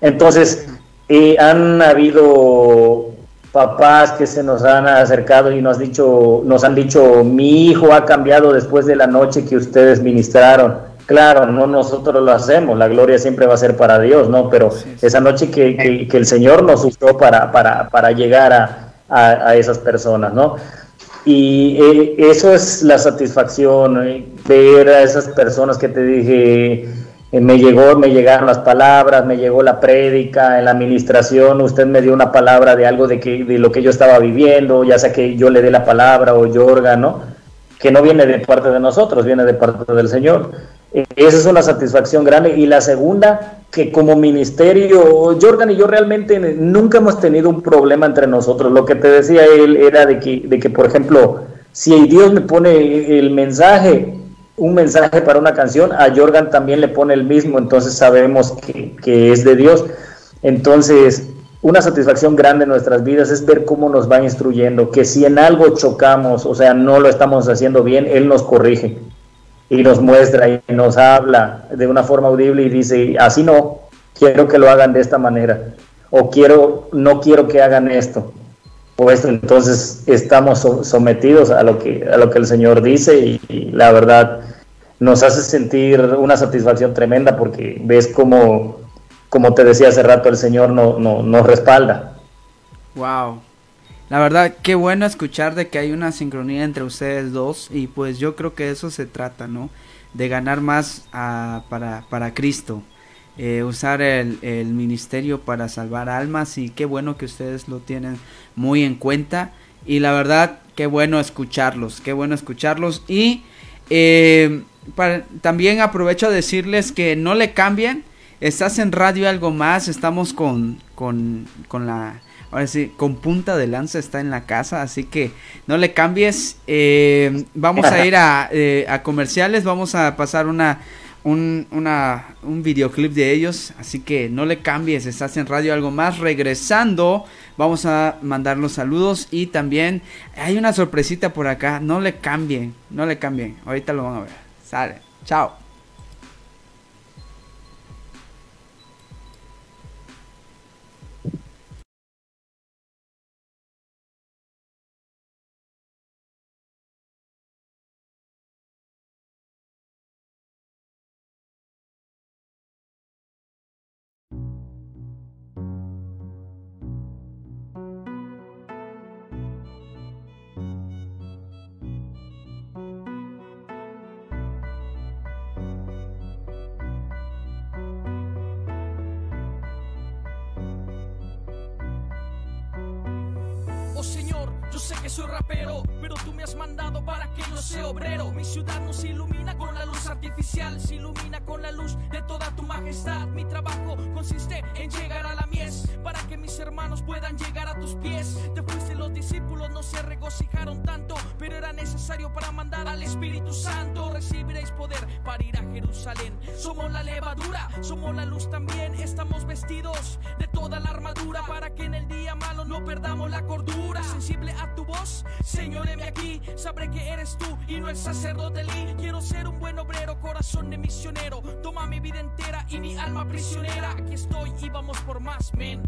Entonces, eh, han habido papás que se nos han acercado y nos, dicho, nos han dicho, mi hijo ha cambiado después de la noche que ustedes ministraron. Claro, no nosotros lo hacemos, la gloria siempre va a ser para Dios, ¿no? Pero esa noche que, que, que, el Señor nos usó para, para, para llegar a, a, a esas personas, ¿no? Y eh, eso es la satisfacción, eh, ver a esas personas que te dije, me llegó, me llegaron las palabras, me llegó la prédica, en la administración, usted me dio una palabra de algo de, que, de lo que yo estaba viviendo, ya sea que yo le dé la palabra o Yorga, ¿no? Que no viene de parte de nosotros, viene de parte del Señor. Esa es una satisfacción grande. Y la segunda, que como ministerio, Jordan y yo realmente nunca hemos tenido un problema entre nosotros. Lo que te decía él era de que, de que por ejemplo, si Dios me pone el mensaje, un mensaje para una canción, a Jordan también le pone el mismo, entonces sabemos que, que es de Dios. Entonces, una satisfacción grande en nuestras vidas es ver cómo nos va instruyendo, que si en algo chocamos, o sea, no lo estamos haciendo bien, Él nos corrige y nos muestra y nos habla de una forma audible y dice, así no, quiero que lo hagan de esta manera, o quiero, no quiero que hagan esto, esto, entonces estamos sometidos a lo que, a lo que el Señor dice y, la verdad nos hace sentir una satisfacción tremenda porque ves como, como te decía hace rato, el Señor no, no, nos respalda. Wow, la verdad, qué bueno escuchar de que hay una sincronía entre ustedes dos y pues yo creo que eso se trata, ¿no? De ganar más uh, para, para Cristo, eh, usar el, el, ministerio para salvar almas y qué bueno que ustedes lo tienen muy en cuenta. Y la verdad, qué bueno escucharlos, qué bueno escucharlos. Y eh, también aprovecho a decirles que no le cambien, estás en radio algo más, estamos con, con, con la ahora sí, con punta de lanza está en la casa, así que no le cambies. Eh, vamos a ir a, eh, a, comerciales, vamos a pasar una, un, una, un videoclip de ellos. Así que no le cambies, estás en radio algo más. Regresando, vamos a mandar los saludos. Y también hay una sorpresita por acá. No le cambien, no le cambien. Ahorita lo van a ver. Sale, chao. Soy rapero, pero tú me has mandado para que yo sea obrero. Mi ciudad no se ilumina con la luz artificial, se ilumina con la luz de toda tu majestad. Mi trabajo consiste en llegar a la mies para que mis hermanos puedan llegar a tus pies. Después de los discípulos no se regocijaron tanto, pero era necesario para mandar al Espíritu Santo. Recibiréis poder para ir a Jerusalén. Somos la levadura, somos la luz también. Estamos vestidos de toda la armadura para que en el día malo no perdamos la cordura. Sensible a tu voz, Señor, aquí. Sabré que eres tú y no el sacerdote Lee. Quiero ser un buen obrero, corazón de misionero. Toma mi vida entera y mi alma prisionera. Aquí estoy y vamos por más, men.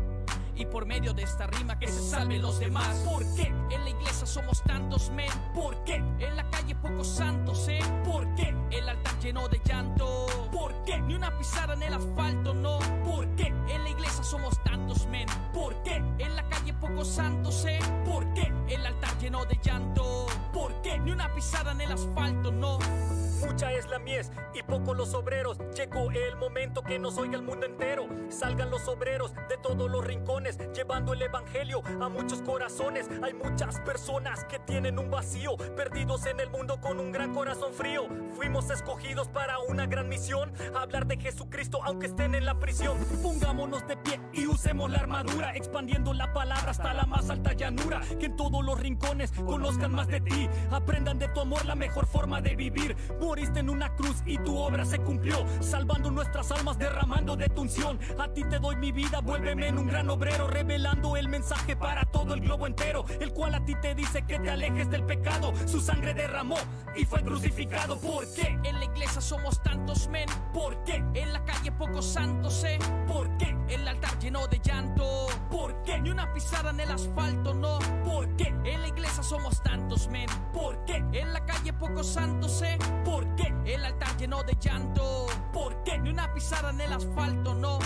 Y por medio de esta rima que se salven los demás. ¿Por qué en la iglesia somos tantos men? ¿Por qué en la calle pocos santos, eh? ¿Por qué el altar lleno de llanto? ¿Por qué ni una pisada en el asfalto, no? ¿Por qué en la iglesia somos tantos men? ¿Por qué en la calle pocos santos, eh? ¿Por qué el altar lleno de llanto? ¿Por qué ni una pisada en el asfalto, no? Mucha es la mies y poco los obreros. Llegó el momento que nos oiga el mundo entero. Salgan los obreros de todos los rincones, llevando el evangelio a muchos corazones. Hay muchas personas que tienen un vacío, perdidos en el mundo con un gran corazón frío. Fuimos escogidos para una gran misión, hablar de Jesucristo aunque estén en la prisión. Pongámonos de pie y usemos la armadura, expandiendo la palabra hasta la más alta llanura. Que en todos los rincones conozcan más de ti, aprendan de tu amor la mejor forma de vivir. Moriste en una cruz y tu obra se cumplió, salvando nuestras almas, derramando de tu unción. A ti te doy mi vida, vuélveme en un gran obrero, revelando el mensaje para todo el globo entero, el cual a ti te dice que te alejes del pecado. Su sangre derramó y fue crucificado. ¿Por qué? En la iglesia somos tantos men. ¿Por qué? En la calle pocos santos, eh. ¿Por qué? El altar lleno de llanto. ¿Por qué? Ni una pisada en el asfalto, no. ¿Por qué? En la iglesia somos tantos men. ¿Por qué? En la calle pocos santos, eh. ¿Por qué? El altar lleno de llanto. ¿Por qué? Ni una pisada en el asfalto, no.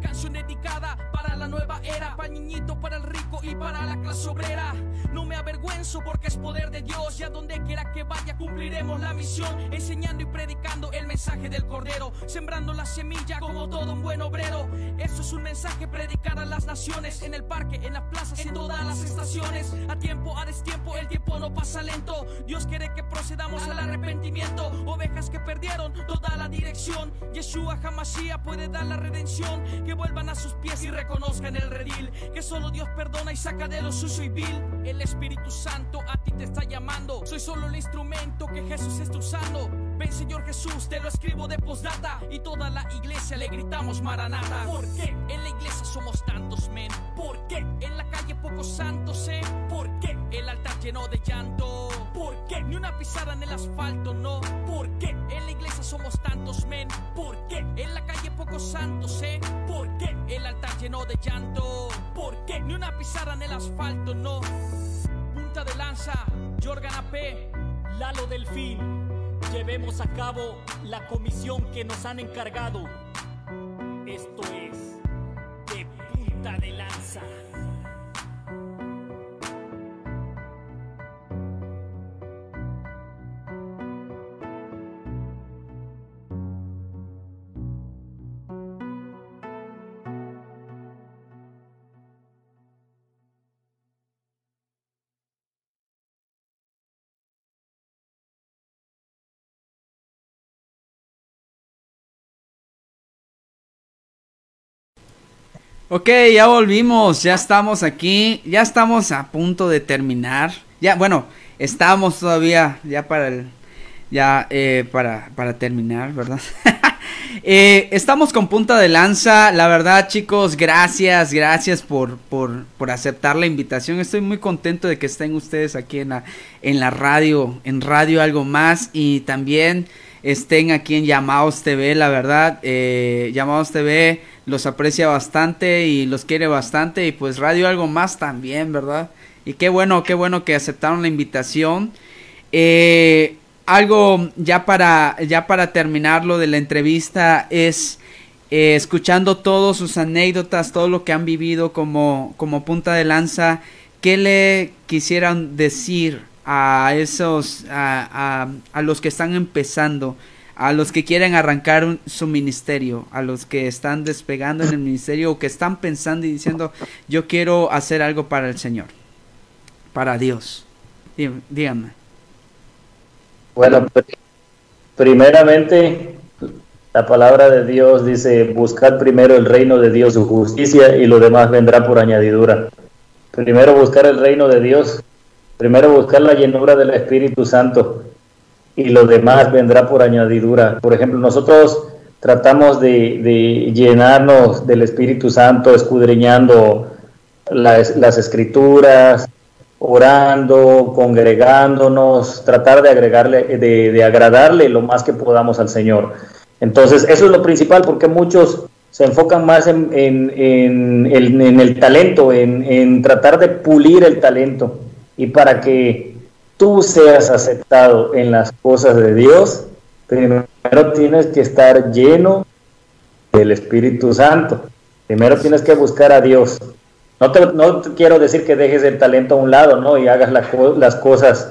Canción dedicada para la nueva era, para niñito, para el rico y para la clase obrera. No me avergüenzo porque es poder de Dios y a donde quiera que vaya cumpliremos la misión, enseñando y predicando el mensaje del Cordero, sembrando la semilla como todo un buen obrero. Esto es un mensaje predicar a las naciones, en el parque, en las plazas, en todas las estaciones. A tiempo, a destiempo, el tiempo no pasa lento. Dios quiere que procedamos al arrepentimiento. Ovejas que perdieron toda la dirección. Yeshua Hamashiach puede dar la redención. Que vuelvan a sus pies y reconozcan el redil. Que solo Dios perdona y saca de lo sucio y vil. El Espíritu Santo a ti te está llamando. Soy solo el instrumento que Jesús está usando. Ven Señor Jesús, te lo escribo de postdata. Y toda la iglesia le gritamos Maranata. ¿Por qué? En la iglesia somos tantos men. ¿Por qué? En la calle pocos santos, eh. ¿Por qué? El altar lleno de llanto. ¿Por qué? Ni una pisada en el asfalto, no. ¿Por qué? En la iglesia somos tantos men. ¿Por qué? En la calle pocos santos, eh. ¿Por qué? El altar lleno de llanto. ¿Por qué? Ni una pisada en el asfalto, no. Punta de lanza, Jorgan AP. Lalo Delfín, llevemos a cabo la comisión que nos han encargado. Ok, ya volvimos, ya estamos aquí, ya estamos a punto de terminar. Ya, bueno, estamos todavía ya para el, ya eh, para, para terminar, ¿verdad? (laughs) Eh, estamos con punta de lanza. La verdad, chicos, gracias, gracias por, por, por, aceptar la invitación. Estoy muy contento de que estén ustedes aquí en la, en la radio, en Radio Algo Más. Y también estén aquí en Llamados TV, la verdad. Eh, Llamados TV los aprecia bastante y los quiere bastante. Y pues Radio Algo Más también, ¿verdad? Y qué bueno, qué bueno que aceptaron la invitación. Eh, algo ya para, ya para terminar lo de la entrevista es eh, escuchando todas sus anécdotas, todo lo que han vivido como, como punta de lanza, ¿qué le quisieran decir a esos, a, a, los que están empezando? A los que quieren arrancar su ministerio, a los que están despegando en el ministerio o que están pensando y diciendo, yo quiero hacer algo para el Señor, para Dios. Díganme. Bueno, primeramente la palabra de Dios dice, buscad primero el reino de Dios, su justicia, y lo demás vendrá por añadidura. Primero buscar el reino de Dios, primero buscar la llenura del Espíritu Santo, y lo demás vendrá por añadidura. Por ejemplo, nosotros tratamos de, llenarnos del Espíritu Santo, escudriñando las, las escrituras, orando, congregándonos, tratar de agregarle, de, agradarle lo más que podamos al Señor. Entonces, eso es lo principal, porque muchos se enfocan más en, el talento, en, tratar de pulir el talento. Y para que tú seas aceptado en las cosas de Dios, primero tienes que estar lleno del Espíritu Santo. Primero tienes que buscar a Dios. No te, no quiero decir que dejes el talento a un lado, ¿no? Y hagas las cosas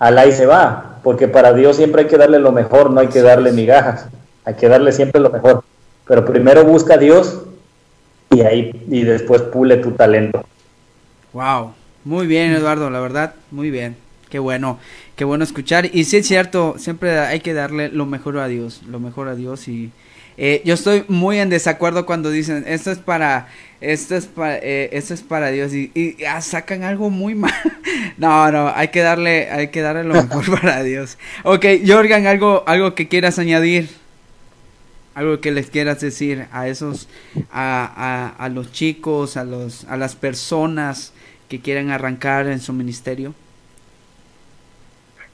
al ahí se va, porque para Dios siempre hay que darle lo mejor, no hay que darle migajas, hay que darle siempre lo mejor. Pero primero busca a Dios y ahí y después pule tu talento. Wow, muy bien Eduardo, la verdad, muy bien. Qué bueno, qué bueno escuchar. Y sí es cierto, siempre hay que darle lo mejor a Dios, lo mejor a Dios y eh, yo estoy muy en desacuerdo cuando dicen esto es para esto es para eh, esto es para Dios y, ah, sacan algo muy (laughs) mal. no, no, hay que darle hay que darle lo mejor (laughs) para Dios. Ok, Jorgan, algo algo que quieras añadir, algo que les quieras decir a esos a, a, a los chicos, a los a las personas que quieren arrancar en su ministerio.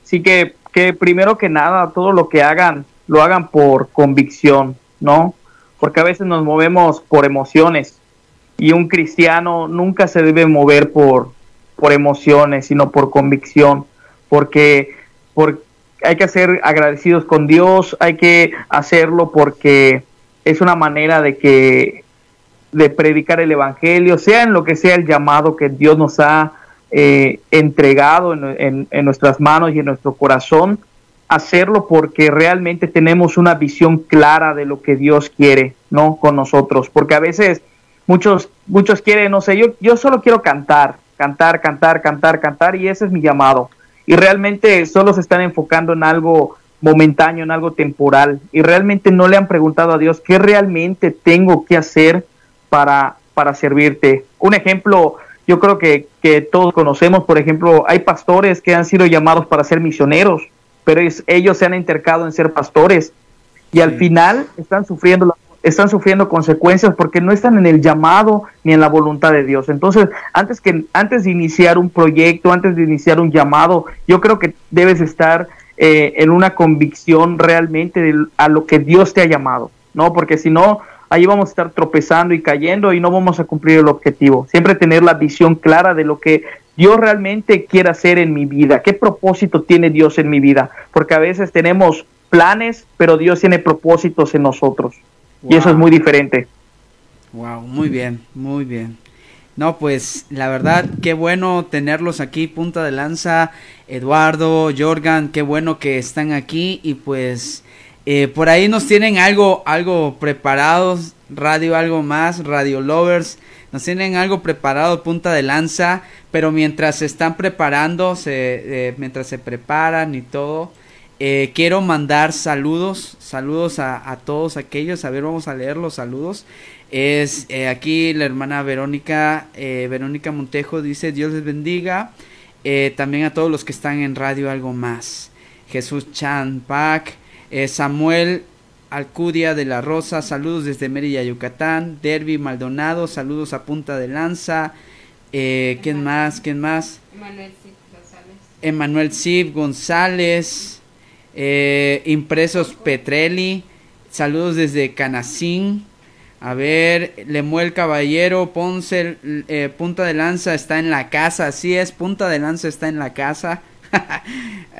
Sí que que primero que nada todo lo que hagan lo hagan por convicción ¿no? Porque a veces nos movemos por emociones y un cristiano nunca se debe mover por, por emociones, sino por convicción, porque, porque hay que ser agradecidos con Dios, hay que hacerlo porque es una manera de que de predicar el evangelio, sea en lo que sea el llamado que Dios nos ha eh, entregado en, en, nuestras manos y en nuestro corazón, hacerlo porque realmente tenemos una visión clara de lo que Dios quiere, ¿no? Con nosotros, porque a veces muchos, muchos quieren, no sé, yo, yo solo quiero cantar, cantar, cantar, cantar, cantar, y ese es mi llamado. Y realmente solo se están enfocando en algo momentáneo, en algo temporal, y realmente no le han preguntado a Dios qué realmente tengo que hacer para, para servirte. Un ejemplo, yo creo que, que todos conocemos, por ejemplo, hay pastores que han sido llamados para ser misioneros, pero ellos se han entercado en ser pastores y al final están sufriendo están sufriendo consecuencias porque no están en el llamado ni en la voluntad de Dios. Entonces, antes que antes de iniciar un proyecto, antes de iniciar un llamado, yo creo que debes estar eh, en una convicción realmente de, a lo que Dios te ha llamado, ¿no? Porque si no, ahí vamos a estar tropezando y cayendo y no vamos a cumplir el objetivo. Siempre tener la visión clara de lo que Dios realmente quiere hacer en mi vida, qué propósito tiene Dios en mi vida, porque a veces tenemos planes, pero Dios tiene propósitos en nosotros. Y eso es muy diferente. Wow, muy bien, muy bien. No, pues la verdad, qué bueno tenerlos aquí, punta de lanza, Eduardo, Jorgan, qué bueno que están aquí y pues eh, por ahí nos tienen algo, algo preparados, radio algo más, radio lovers, nos tienen algo preparado, punta de lanza, pero mientras se están preparando, se, eh, mientras se preparan y todo, eh, quiero mandar saludos, saludos a, todos aquellos, a ver, vamos a leer los saludos. Es aquí la hermana Verónica, Verónica Montejo dice, Dios les bendiga. también a todos los que están en radio algo más. Jesús Chan Pac, Samuel Alcudia de la Rosa, saludos desde Mérida, Yucatán. Derby Maldonado, saludos a Punta de Lanza. Eh, ¿Quién más? ¿Quién más? Emanuel Cid González. Emanuel Cid González. eh, Impresos Petrelli, saludos desde Canacín. A ver, Lemuel Caballero, Ponce, eh, Punta de Lanza está en la casa. Así es, Punta de Lanza está en la casa. (laughs)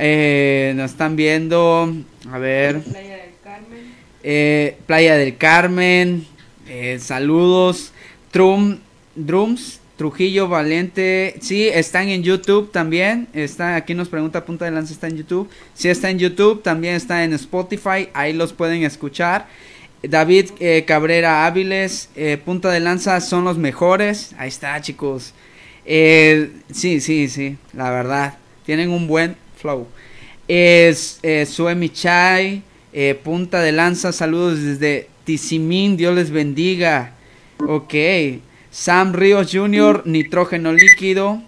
Eh, nos están viendo. A ver. Playa del Carmen. Eh, Playa del Carmen. eh, saludos. Trum, Drums. Trujillo Valente. Sí, están en YouTube también. Está, aquí nos pregunta Punta de Lanza está en YouTube. Sí está en YouTube. También está en Spotify. Ahí los pueden escuchar. David eh, Cabrera Áviles. eh, Punta de Lanza son los mejores. Ahí está, chicos. Eh, sí, sí, sí. La verdad. Tienen un buen flow. Es eh, Sue Michai, eh, Punta de Lanza, saludos desde Tizimín, Dios les bendiga. Ok. Sam Ríos Jr., nitrógeno líquido.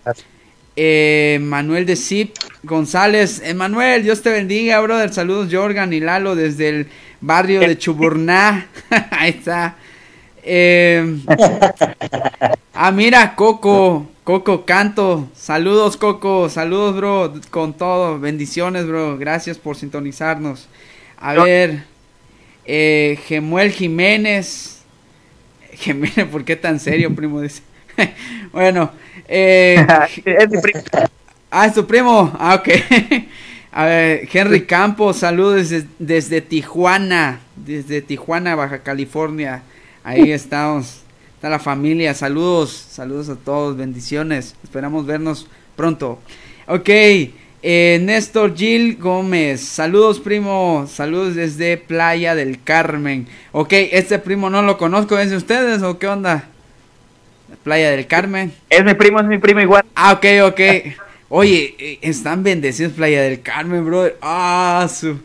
Eh, Manuel de Zip González. Emanuel, Dios te bendiga, brother. Saludos, Jorgan y Lalo, desde el barrio de Chuburná. (laughs) Ahí está. Eh, (laughs) ah, mira, Coco. Coco Canto. Saludos, Coco. Saludos, bro. Con todo. Bendiciones, bro. Gracias por sintonizarnos. A ver. Eh, Gemuel Jiménez. Jiménez, ¿por qué tan serio, primo? Dice. (laughs) bueno. Eh, (laughs) Es mi primo. Ah, es tu primo. Ah, ok. A ver, Henry Campos, saludos desde, desde Tijuana, desde Tijuana, Baja California. Ahí estamos. Está la familia. Saludos, saludos a todos, bendiciones. Esperamos vernos pronto. Ok, eh, Néstor Gil Gómez, saludos primo, saludos desde Playa del Carmen. Ok, este primo no lo conozco, ¿es de ustedes o qué onda? Playa del Carmen. Es mi primo, es mi primo igual. Ah, ok, ok. Oye, eh, están bendecidos Playa del Carmen, brother. Ah, su.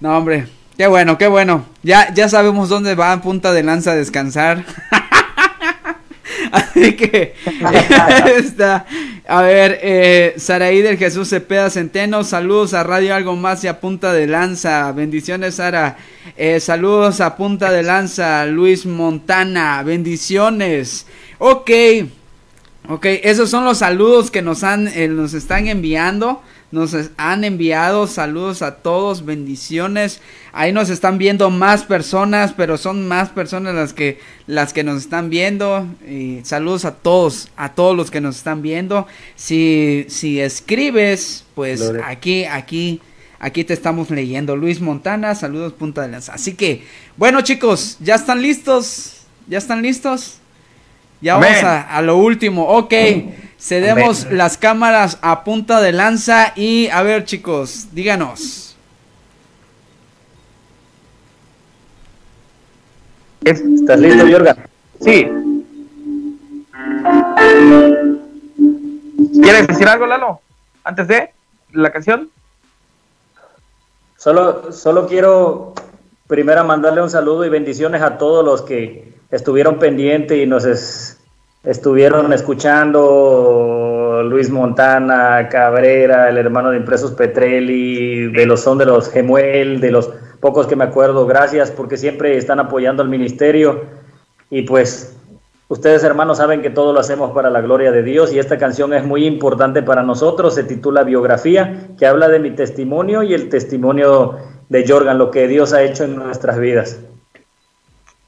No, hombre. Qué bueno, qué bueno. Ya, ya sabemos dónde va Punta de Lanza a descansar. (laughs) Así que (laughs) está. A ver, eh, Saraí del Jesús Cepeda Centeno, saludos a Radio Algo Más y a Punta de Lanza. Bendiciones, Sara. Eh, saludos a Punta de Lanza, Luis Montana. Bendiciones. Ok. Ok, esos son los saludos que nos han, eh, nos están enviando. Nos han enviado saludos a todos, bendiciones. Ahí nos están viendo más personas, pero son más personas las que las que nos están viendo. Y saludos a todos, a todos los que nos están viendo. Si si escribes, pues aquí aquí aquí te estamos leyendo. Luis Montana, saludos Punta de Lanza. Así que, bueno chicos, ya están listos, ya están listos. Ya Amén. vamos a, a lo último. Ok, cedemos las cámaras a punta de lanza y a ver chicos, díganos. Es- ¿Estás listo, Jorgan? sí. ¿Quieres decir algo, Lalo? Antes de la canción. Solo, solo quiero primero mandarle un saludo y bendiciones a todos los que estuvieron pendientes y nos es- estuvieron escuchando. Luis Montana, Cabrera, el hermano de Impresos Petrelli, de los son de los Gemuel, de los pocos que me acuerdo. Gracias porque siempre están apoyando al ministerio. Y pues ustedes hermanos saben que todo lo hacemos para la gloria de Dios y esta canción es muy importante para nosotros. Se titula Biografía, que habla de mi testimonio y el testimonio de Jorgan, lo que Dios ha hecho en nuestras vidas.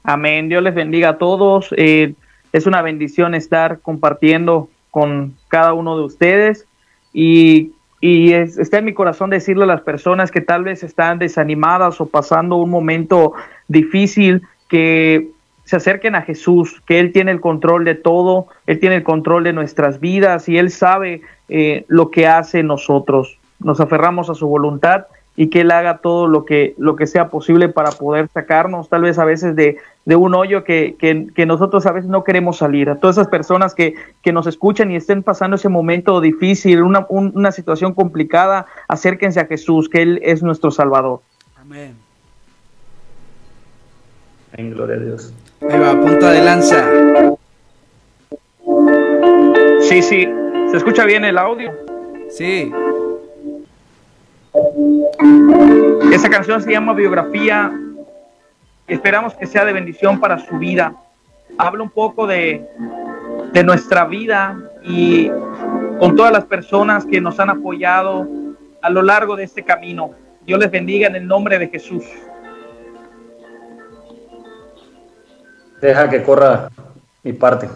Amén. Dios les bendiga a todos. Eh, es una bendición estar compartiendo con cada uno de ustedes y, y es- está en mi corazón decirle a las personas que tal vez están desanimadas o pasando un momento difícil que se acerquen a Jesús, que Él tiene el control de todo, Él tiene el control de nuestras vidas y Él sabe eh, lo que hace nosotros. Nos aferramos a su voluntad y que Él haga todo lo que, lo que sea posible para poder sacarnos, tal vez a veces de, de un hoyo que, que- que nosotros a veces no queremos salir. A todas esas personas que, que nos escuchan y estén pasando ese momento difícil, una, un- una situación complicada, acérquense a Jesús, que Él es nuestro Salvador. Amén. En gloria a Dios. Ahí va, punta de lanza. Sí, sí, ¿se escucha bien el audio? Sí. Esa canción se llama Biografía Esperamos que sea de bendición para su vida. Habla un poco de, de nuestra vida y con todas las personas que nos han apoyado a lo largo de este camino. Dios les bendiga en el nombre de Jesús. Deja que corra mi parte.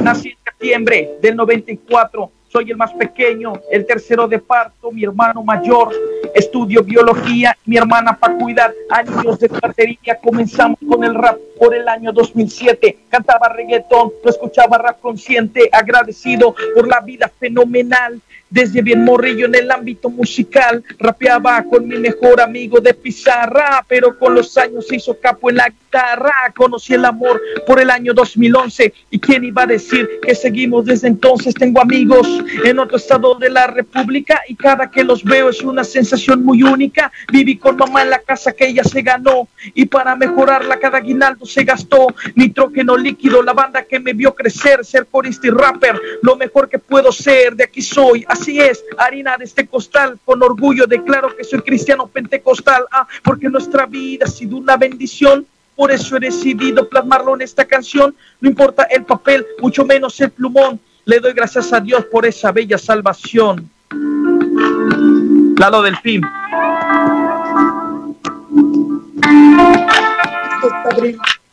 Nací en septiembre del 94. Soy el más pequeño, el tercero de parto, mi hermano mayor. Estudio biología, mi hermana cuidar años de batería. Comenzamos con el rap por el año 2007. Cantaba reggaetón, lo escuchaba rap consciente, agradecido por la vida fenomenal. Desde bien morrillo en el ámbito musical, rapeaba con mi mejor amigo de pizarra, pero con los años se hizo capo en la Conocí el amor por el año 2011 y quién iba a decir que seguimos desde entonces. Tengo amigos en otro estado de la República y cada que los veo es una sensación muy única. Viví con mamá en la casa que ella se ganó y para mejorarla cada aguinaldo se gastó. Nitrógeno líquido, la banda que me vio crecer, ser corista y rapper, lo mejor que puedo ser, de aquí soy. Así es, harina de este costal, con orgullo declaro que soy cristiano pentecostal, ah, porque nuestra vida ha sido una bendición. Por eso he decidido plasmarlo en esta canción. No importa el papel, mucho menos el plumón. Le doy gracias a Dios por esa bella salvación. Lalo del fin.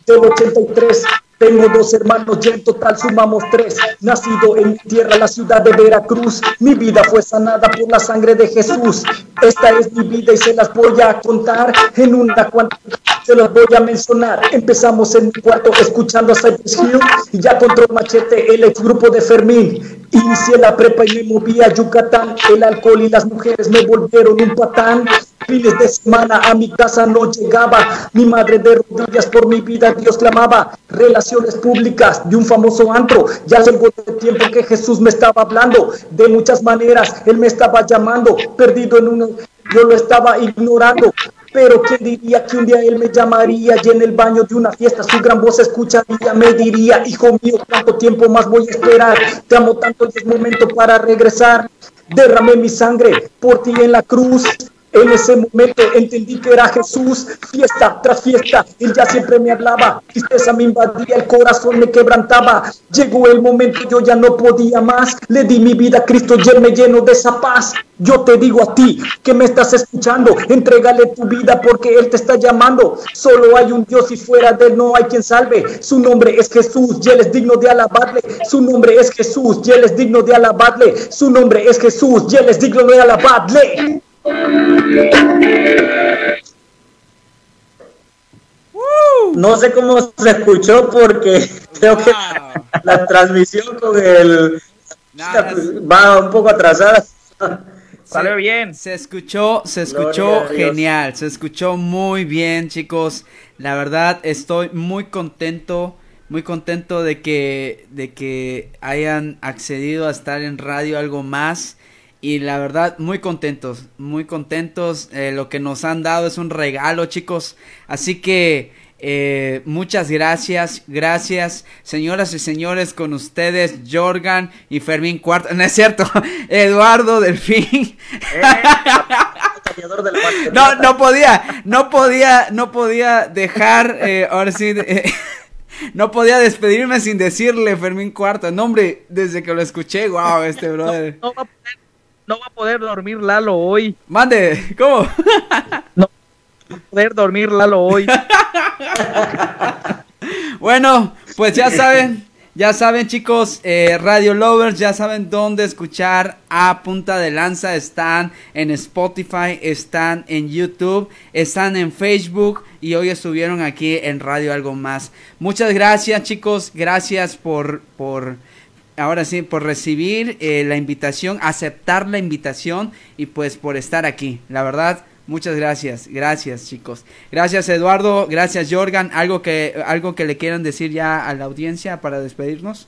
del 83. Tengo dos hermanos y en total sumamos tres. Nacido en mi tierra, la ciudad de Veracruz. Mi vida fue sanada por la sangre de Jesús. Esta es mi vida y se las voy a contar en una cuanta. Se las voy a mencionar. Empezamos en mi cuarto escuchando a Cypress Hill y ya control machete el ex grupo de Fermín. Inicié la prepa y me moví a Yucatán. El alcohol y las mujeres me volvieron un patán. Fines de semana a mi casa no llegaba. Mi madre de rodillas por mi vida Dios clamaba. Relaciones públicas de un famoso antro. Ya hace de tiempo que Jesús me estaba hablando. De muchas maneras Él me estaba llamando. Perdido en uno, yo lo estaba ignorando. Pero quién diría que un día él me llamaría y en el baño de una fiesta su gran voz escucharía, me diría, hijo mío, ¿cuánto tiempo más voy a esperar? Te amo tanto y es momento para regresar. Derramé mi sangre por ti en la cruz. En ese momento entendí que era Jesús, fiesta tras fiesta, él ya siempre me hablaba, tristeza me invadía, el corazón me quebrantaba, llegó el momento, yo ya no podía más, le di mi vida a Cristo y él me lleno de esa paz. Yo te digo a ti que me estás escuchando, entrégale tu vida porque Él te está llamando. Solo hay un Dios y fuera de Él no hay quien salve. Su nombre es Jesús y Él es digno de alabarle. Su nombre es Jesús y Él es digno de alabarle. Su nombre es Jesús y Él es digno de alabarle. No sé cómo se escuchó porque (laughs) creo que Wow. la transmisión con el Nada, va un poco atrasada. Salió bien. Se escuchó, se escuchó Gloria genial, se escuchó muy bien, chicos. La verdad estoy muy contento, muy contento de que de que hayan accedido a estar en radio algo más y la verdad muy contentos, muy contentos. Eh, lo que nos han dado es un regalo, chicos. Así que eh, muchas gracias, gracias, señoras y señores, con ustedes, Jorgan y Fermín Cuarto, no es cierto, (laughs) Eduardo Delfín. Del. No, no podía, no podía, no podía dejar, eh, ahora sí, (laughs) no podía despedirme sin decirle Fermín Cuarto. No, hombre, desde que lo escuché, wow, este brother. No va, a poder, no va a poder dormir Lalo hoy. Mande, ¿cómo? (laughs) No va a poder dormir Lalo hoy. (laughs) Bueno, pues ya saben, ya saben chicos, eh, Radio Lovers, ya saben dónde escuchar a Punta de Lanza. Están en Spotify, están en YouTube, están en Facebook y hoy estuvieron aquí en Radio Algo Más. Muchas gracias chicos, gracias por... por Ahora sí, por recibir eh, la invitación, aceptar la invitación y pues por estar aquí. La verdad, muchas gracias. Gracias, chicos. Gracias, Eduardo. Gracias, Jorgan. ¿Algo que, algo que le quieran decir ya a la audiencia para despedirnos?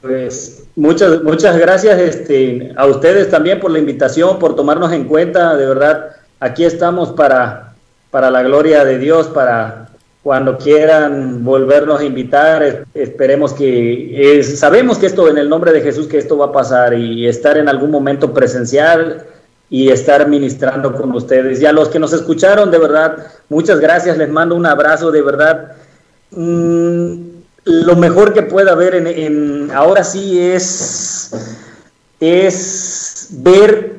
Pues muchas, muchas gracias este, a ustedes también por la invitación, por tomarnos en cuenta. De verdad, aquí estamos para, para la gloria de Dios, para cuando quieran volvernos a invitar. es- Esperemos que, es- sabemos que esto en el nombre de Jesús, que esto va a pasar y estar en algún momento presencial y estar ministrando con ustedes. Y a los que nos escucharon, de verdad, muchas gracias, les mando un abrazo, de verdad. Mm, lo mejor que pueda haber en, en, ahora sí es, es ver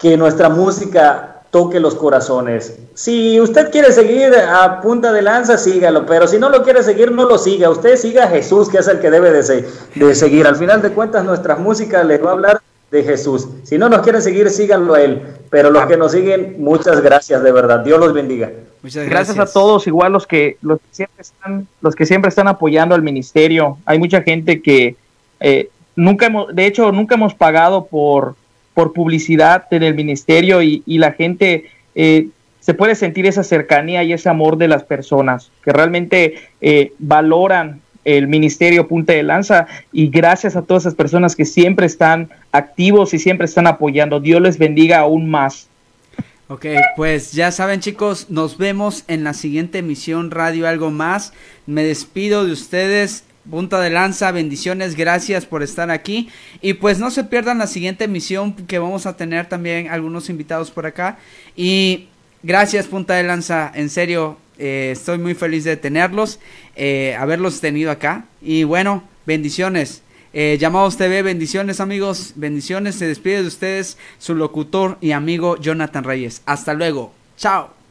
que nuestra música toque los corazones. Si usted quiere seguir a punta de lanza, sígalo, pero si no lo quiere seguir, no lo siga. Usted siga a Jesús, que es el que debe de, de seguir. Al final de cuentas, nuestra música les va a hablar de Jesús. Si no nos quieren seguir, síganlo a Él. Pero los que nos siguen, muchas gracias, de verdad. Dios los bendiga. Muchas gracias. gracias a todos, igual los que, los que siempre están, los que siempre están apoyando al ministerio. Hay mucha gente que eh, nunca hemos, de hecho, nunca hemos pagado por por publicidad en el ministerio y, la gente eh, se puede sentir esa cercanía y ese amor de las personas que realmente eh, valoran el ministerio Punta de Lanza y gracias a todas esas personas que siempre están activos y siempre están apoyando. Dios les bendiga aún más. Ok, pues ya saben chicos, nos vemos en la siguiente emisión Radio Algo Más. Me despido de ustedes punta de lanza, bendiciones, gracias por estar aquí. Y pues no se pierdan la siguiente emisión que vamos a tener también algunos invitados por acá. Y gracias punta de lanza, en serio, eh, estoy muy feliz de tenerlos, eh, haberlos tenido acá. Y bueno, bendiciones. Eh, Llamados TV, bendiciones amigos, bendiciones. Se despide de ustedes su locutor y amigo Jonathan Reyes. Hasta luego. Chao.